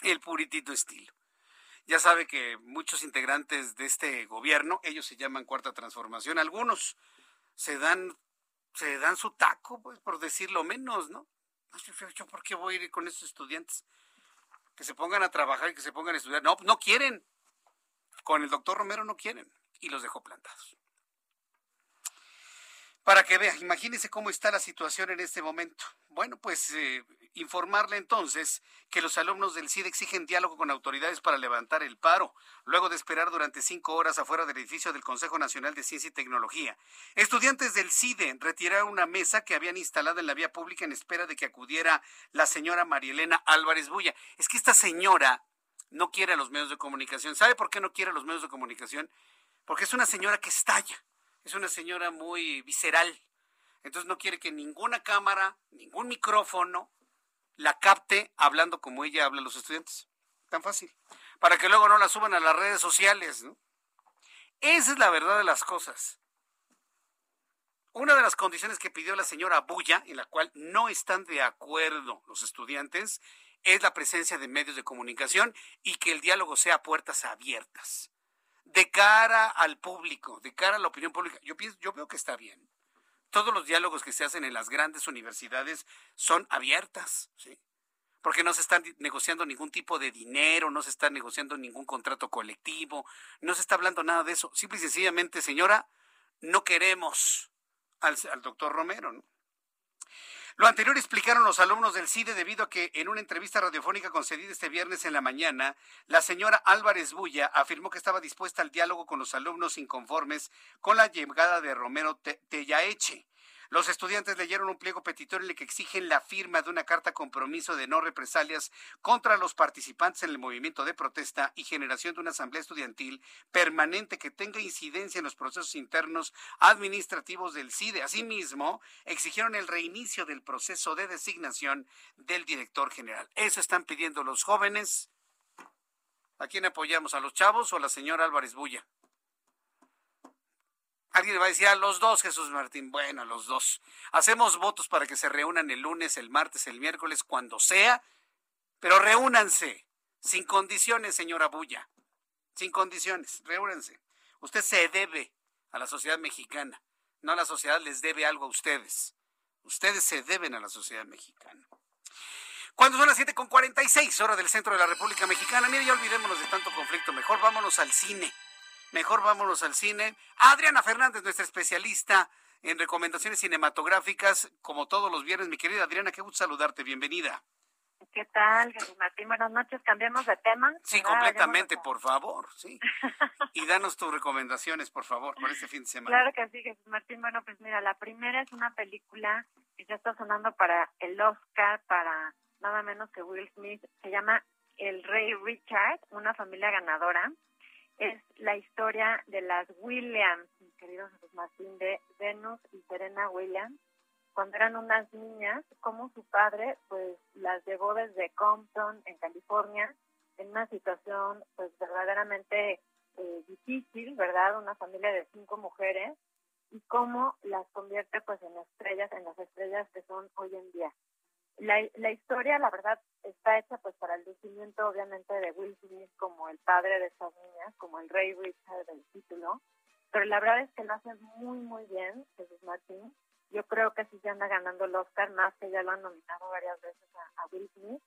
El puritito estilo. Ya sabe que muchos integrantes de este gobierno, ellos se llaman Cuarta Transformación, algunos se dan, se dan su taco, pues por decirlo menos, ¿no? ¿Yo por qué voy a ir con esos estudiantes? Que se pongan a trabajar y que se pongan a estudiar. No, no quieren. Con el doctor Romero no quieren y los dejó plantados. Para que vea, imagínese cómo está la situación en este momento. Bueno, pues eh, informarle entonces que los alumnos del CIDE exigen diálogo con autoridades para levantar el paro, luego de esperar durante cinco horas afuera del edificio del Consejo Nacional de Ciencia y Tecnología. Estudiantes del CIDE retiraron una mesa que habían instalado en la vía pública en espera de que acudiera la señora Marielena Álvarez Bulla. Es que esta señora no quiere a los medios de comunicación. ¿Sabe por qué no quiere a los medios de comunicación? Porque es una señora que estalla, es una señora muy visceral. Entonces no quiere que ninguna cámara, ningún micrófono la capte hablando como ella habla a los estudiantes. Tan fácil. Para que luego no la suban a las redes sociales. ¿no? Esa es la verdad de las cosas. Una de las condiciones que pidió la señora Bulla, en la cual no están de acuerdo los estudiantes, es la presencia de medios de comunicación y que el diálogo sea a puertas abiertas. De cara al público, de cara a la opinión pública, yo, pienso, yo veo que está bien. Todos los diálogos que se hacen en las grandes universidades son abiertas, ¿sí? porque no se está negociando ningún tipo de dinero, no se está negociando ningún contrato colectivo, no se está hablando nada de eso. Simple y sencillamente, señora, no queremos al, al doctor Romero. ¿no? Lo anterior explicaron los alumnos del CIDE debido a que en una entrevista radiofónica concedida este viernes en la mañana, la señora Álvarez Bulla afirmó que estaba dispuesta al diálogo con los alumnos inconformes con la llegada de Romero Tellaeche. Los estudiantes leyeron un pliego petitorio en el que exigen la firma de una carta compromiso de no represalias contra los participantes en el movimiento de protesta y generación de una asamblea estudiantil permanente que tenga incidencia en los procesos internos administrativos del CIDE. Asimismo, exigieron el reinicio del proceso de designación del director general. Eso están pidiendo los jóvenes. ¿A quién apoyamos? ¿A los chavos o a la señora Álvarez Bulla? Alguien va a decir a los dos, Jesús Martín. Bueno, a los dos. Hacemos votos para que se reúnan el lunes, el martes, el miércoles, cuando sea, pero reúnanse. Sin condiciones, señora Bulla. Sin condiciones, reúnanse. Usted se debe a la sociedad mexicana. No la sociedad les debe algo a ustedes. Ustedes se deben a la sociedad mexicana. Cuando son las 7 con 46 horas del centro de la República Mexicana, mire, ya olvidémonos de tanto conflicto, mejor vámonos al cine. Mejor vámonos al cine. Adriana Fernández, nuestra especialista en recomendaciones cinematográficas, como todos los viernes. Mi querida Adriana, qué gusto saludarte, bienvenida. ¿Qué tal, Jesús Martín? Buenas noches, cambiamos de tema. Sí, completamente, por favor, sí. y danos tus recomendaciones, por favor, por este fin de semana. Claro que sí, Jesús Martín. Bueno, pues mira, la primera es una película que ya está sonando para el Oscar, para nada menos que Will Smith. Se llama El Rey Richard, una familia ganadora. Es la historia de las Williams, mi querido Jesús Martín, de Venus y Serena Williams cuando eran unas niñas, como su padre pues las llevó desde Compton, en California, en una situación pues verdaderamente eh, difícil, ¿verdad? Una familia de cinco mujeres y cómo las convierte pues en estrellas, en las estrellas que son hoy en día. La, la historia, la verdad, está hecha pues para el lucimiento obviamente de Will Smith como el padre de estas niñas, como el rey Richard del título, pero la verdad es que lo hacen muy, muy bien, Jesús Martín, yo creo que sí se anda ganando el Oscar, más que ya lo han nominado varias veces a, Will Smith.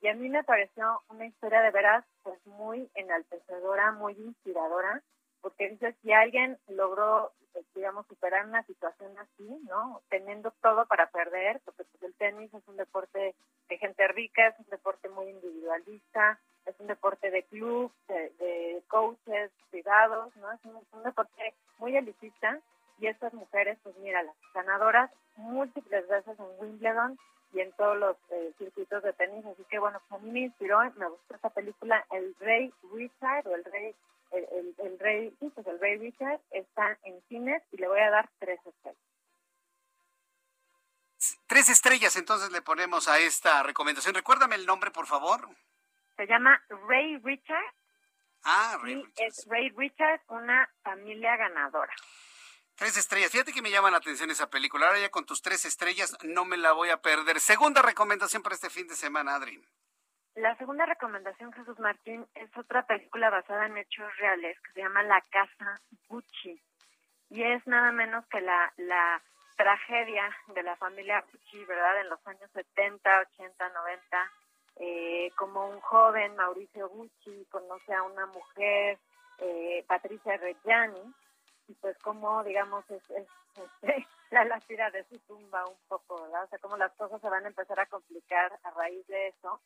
Y a mí me pareció una historia de veras pues muy enaltecedora, muy inspiradora, porque dice, si alguien logró, eh, digamos, superar una situación así, ¿no? Teniendo todo para perder, porque pues, el tenis es un deporte de gente rica, es un deporte muy individualista, es un deporte de club, de, coaches privados, ¿no? Es un, un deporte muy elitista y estas mujeres, pues mira, las ganadoras múltiples veces en Wimbledon y en todos los eh, circuitos de tenis, así que bueno, pues a mí me inspiró, me gustó esta película, El Rey Richard, o El Rey, el, el, Rey, sí, pues El Rey Richard, está en cines y le voy a dar tres estrellas. Tres estrellas entonces le ponemos a esta recomendación. Recuérdame el nombre, por favor. Se llama Ray Richard. Ah, Ray y Es Ray Richard, una familia ganadora. Tres estrellas. Fíjate que me llama la atención esa película. Ahora ya con tus tres estrellas no me la voy a perder. Segunda recomendación para este fin de semana, Adri. La segunda recomendación, Jesús Martín, es otra película basada en hechos reales que se llama La Casa Gucci. Y es nada menos que la, la tragedia de la familia Gucci, ¿verdad? En los años 70, 80, 90. Eh, como un joven, Mauricio Gucci, conoce a una mujer, eh, Patricia Reggiani, y pues como, digamos, es, es, este, la lápida de su tumba un poco, ¿verdad? O sea, como las cosas se van a empezar a complicar a raíz de eso.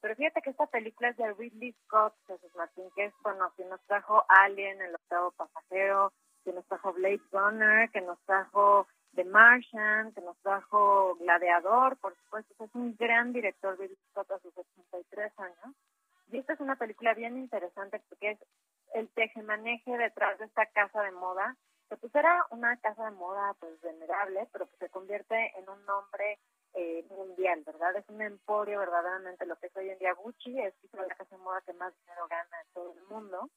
Pero fíjate que esta película es de Ridley Scott, Jesús Martín, que es, bueno, que nos trajo Alien, El octavo pasajero, que nos trajo Blade Runner, que nos trajo The Martian, que nos trajo Gladiador, por supuesto, es un gran director Ridley Scott a sus 83 años. Y esta es una película bien interesante porque es el tejemaneje detrás de esta casa de moda, que pues era una casa de moda pues venerable, pero que se convierte en un nombre eh, mundial, ¿verdad? Es un emporio verdaderamente lo que es hoy en día Gucci, es la casa de moda que más dinero gana en todo el mundo.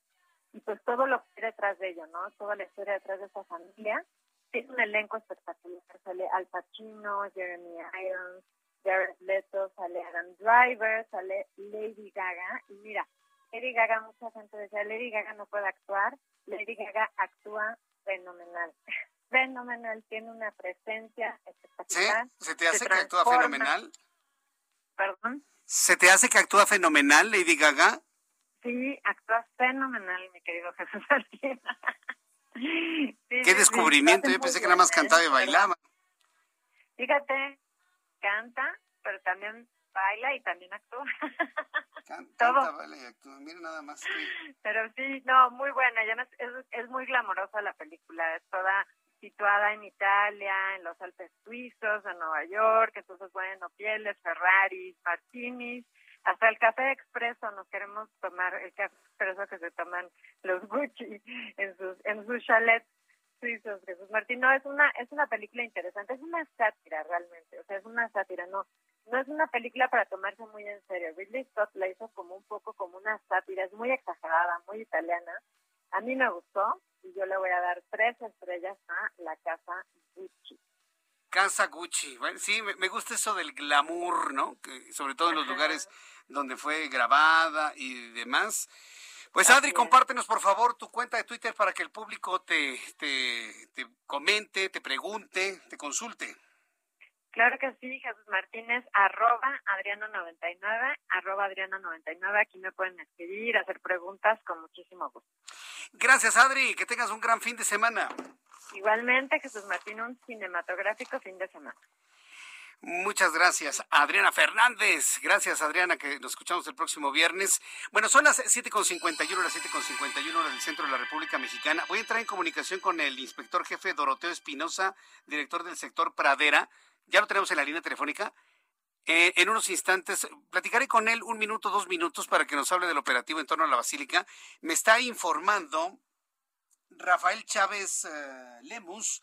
Y pues todo lo que hay detrás de ello, ¿no? Toda la historia detrás de esta familia. Tiene un elenco espectacular. Sale Al Pacino, Jeremy Irons, Jared Leto, sale Adam Driver, sale Lady Gaga. Y mira, Lady Gaga, mucha gente decía, Lady Gaga no puede actuar, Lady Gaga actúa fenomenal. fenomenal, tiene una presencia espectacular. ¿Sí? ¿Se te hace que actúa fenomenal? ¿Perdón? ¿Se te hace que actúa fenomenal Lady Gaga? Sí, actúa fenomenal, mi querido Jesús Qué descubrimiento, yo pensé que nada más cantaba y bailaba. Fíjate, canta, pero también baila y también actúa. Todo. Canta, y actúa. Mira nada más. Pero sí, no, muy buena. Ya es, es, muy glamorosa la película. Es toda situada en Italia, en los Alpes suizos, en Nueva York. Entonces, bueno, pieles, Ferraris, martinis. Hasta el café expreso nos queremos tomar, el café expreso que se toman los Gucci en sus, en sus chalets suizos, Jesús Martín. No, es una, es una película interesante, es una sátira realmente, o sea, es una sátira, no, no es una película para tomarse muy en serio. Ridley Scott la hizo como un poco como una sátira, es muy exagerada, muy italiana. A mí me gustó y yo le voy a dar tres estrellas a la casa Gucci. Casa Gucci, bueno, sí, me, gusta eso del glamour, ¿no? Que, sobre todo en los lugares donde fue grabada y demás. Pues Adri, compártenos por favor tu cuenta de Twitter para que el público te, te, te comente, te pregunte, te consulte. Claro que sí, Jesús Martínez, arroba Adriano99, arroba Adriano99. Aquí me pueden escribir, hacer preguntas con muchísimo gusto. Gracias, Adri. Que tengas un gran fin de semana. Igualmente, Jesús Martín, un cinematográfico fin de semana. Muchas gracias, Adriana Fernández. Gracias, Adriana, que nos escuchamos el próximo viernes. Bueno, son las 7.51, las 7.51 horas del centro de la República Mexicana. Voy a entrar en comunicación con el inspector jefe Doroteo Espinosa, director del sector Pradera. Ya lo tenemos en la línea telefónica. Eh, en unos instantes platicaré con él un minuto, dos minutos para que nos hable del operativo en torno a la Basílica. Me está informando Rafael Chávez eh, Lemus.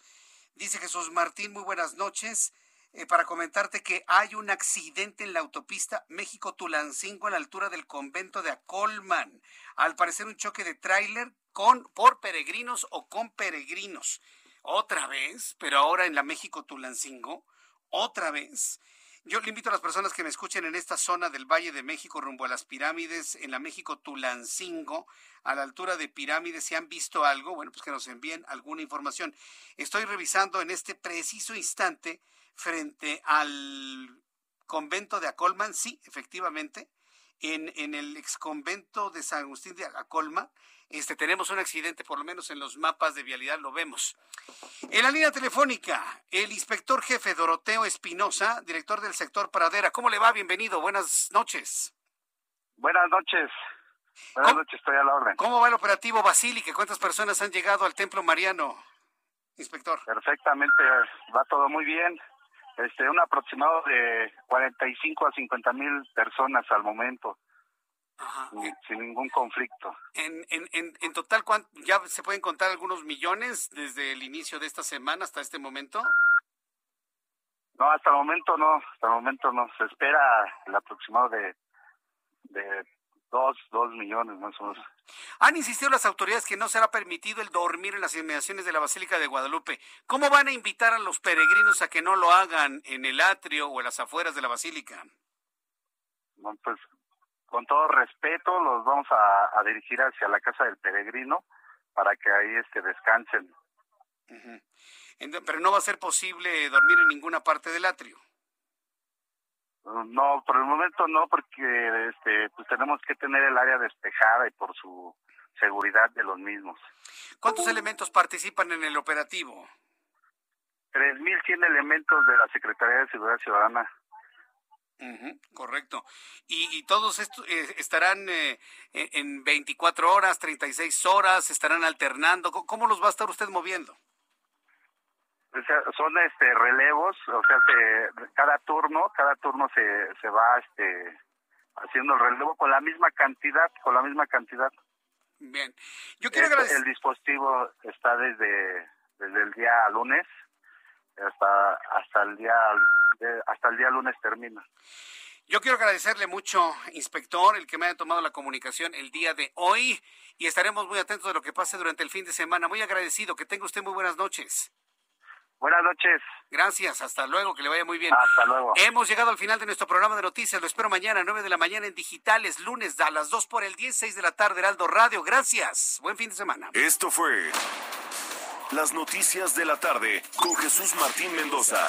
Dice Jesús Martín, muy buenas noches. Eh, para comentarte que hay un accidente en la autopista México-Tulancingo a la altura del convento de Acolman. Al parecer un choque de tráiler con por peregrinos o con peregrinos. Otra vez, pero ahora en la México-Tulancingo, otra vez. Yo le invito a las personas que me escuchen en esta zona del Valle de México rumbo a las pirámides, en la México Tulancingo, a la altura de pirámides, si han visto algo, bueno, pues que nos envíen alguna información. Estoy revisando en este preciso instante frente al convento de Acolman, sí, efectivamente, en, en el exconvento de San Agustín de Acolma, este, tenemos un accidente, por lo menos en los mapas de vialidad lo vemos. En la línea telefónica, el inspector jefe Doroteo Espinosa, director del sector Pradera. ¿Cómo le va? Bienvenido, buenas noches. Buenas noches. Buenas noches, estoy a la orden. ¿Cómo va el operativo Basílica? ¿Cuántas personas han llegado al templo mariano, inspector? Perfectamente, va todo muy bien este, un aproximado de 45 a 50 mil personas al momento. Sin, ningún conflicto. En, en, en, total, ¿ya se pueden contar algunos millones desde el inicio de esta semana hasta este momento? No, hasta el momento no, hasta el momento no. Se espera el aproximado de, de dos, dos millones más o menos. Han insistido las autoridades que no será permitido el dormir en las inmediaciones de la Basílica de Guadalupe. ¿Cómo van a invitar a los peregrinos a que no lo hagan en el atrio o en las afueras de la Basílica? pues con todo respeto los vamos a, dirigir hacia la casa del peregrino para que ahí este descansen. Pero no va a ser posible dormir en ninguna parte del atrio. No, por el momento no, porque este, pues tenemos que tener el área despejada y por su seguridad de los mismos. ¿Cuántos elementos participan en el operativo? 3.100 elementos de la Secretaría de Seguridad Ciudadana. correcto. ¿Y, y todos estos eh, estarán eh, en 24 horas, 36 horas, estarán alternando? ¿Cómo los va a estar usted moviendo? Son este relevos, o sea, cada turno, cada turno se, se va este haciendo el relevo con la misma cantidad, con la misma cantidad. Bien. Yo quiero este, El dispositivo está desde desde el día lunes hasta hasta el día hasta el día lunes termina. Yo quiero agradecerle mucho, inspector, el que me haya tomado la comunicación el día de hoy y estaremos muy atentos de lo que pase durante el fin de semana. Muy agradecido. Que tenga usted muy buenas noches. Buenas noches. Gracias, hasta luego, que le vaya muy bien. Hasta luego. Hemos llegado al final de nuestro programa de noticias. Lo espero mañana a 9 de la mañana en digitales, lunes a las 2 por el 10, 6 de la tarde, Heraldo Radio. Gracias. Buen fin de semana. Esto fue Las Noticias de la Tarde con Jesús Martín Mendoza.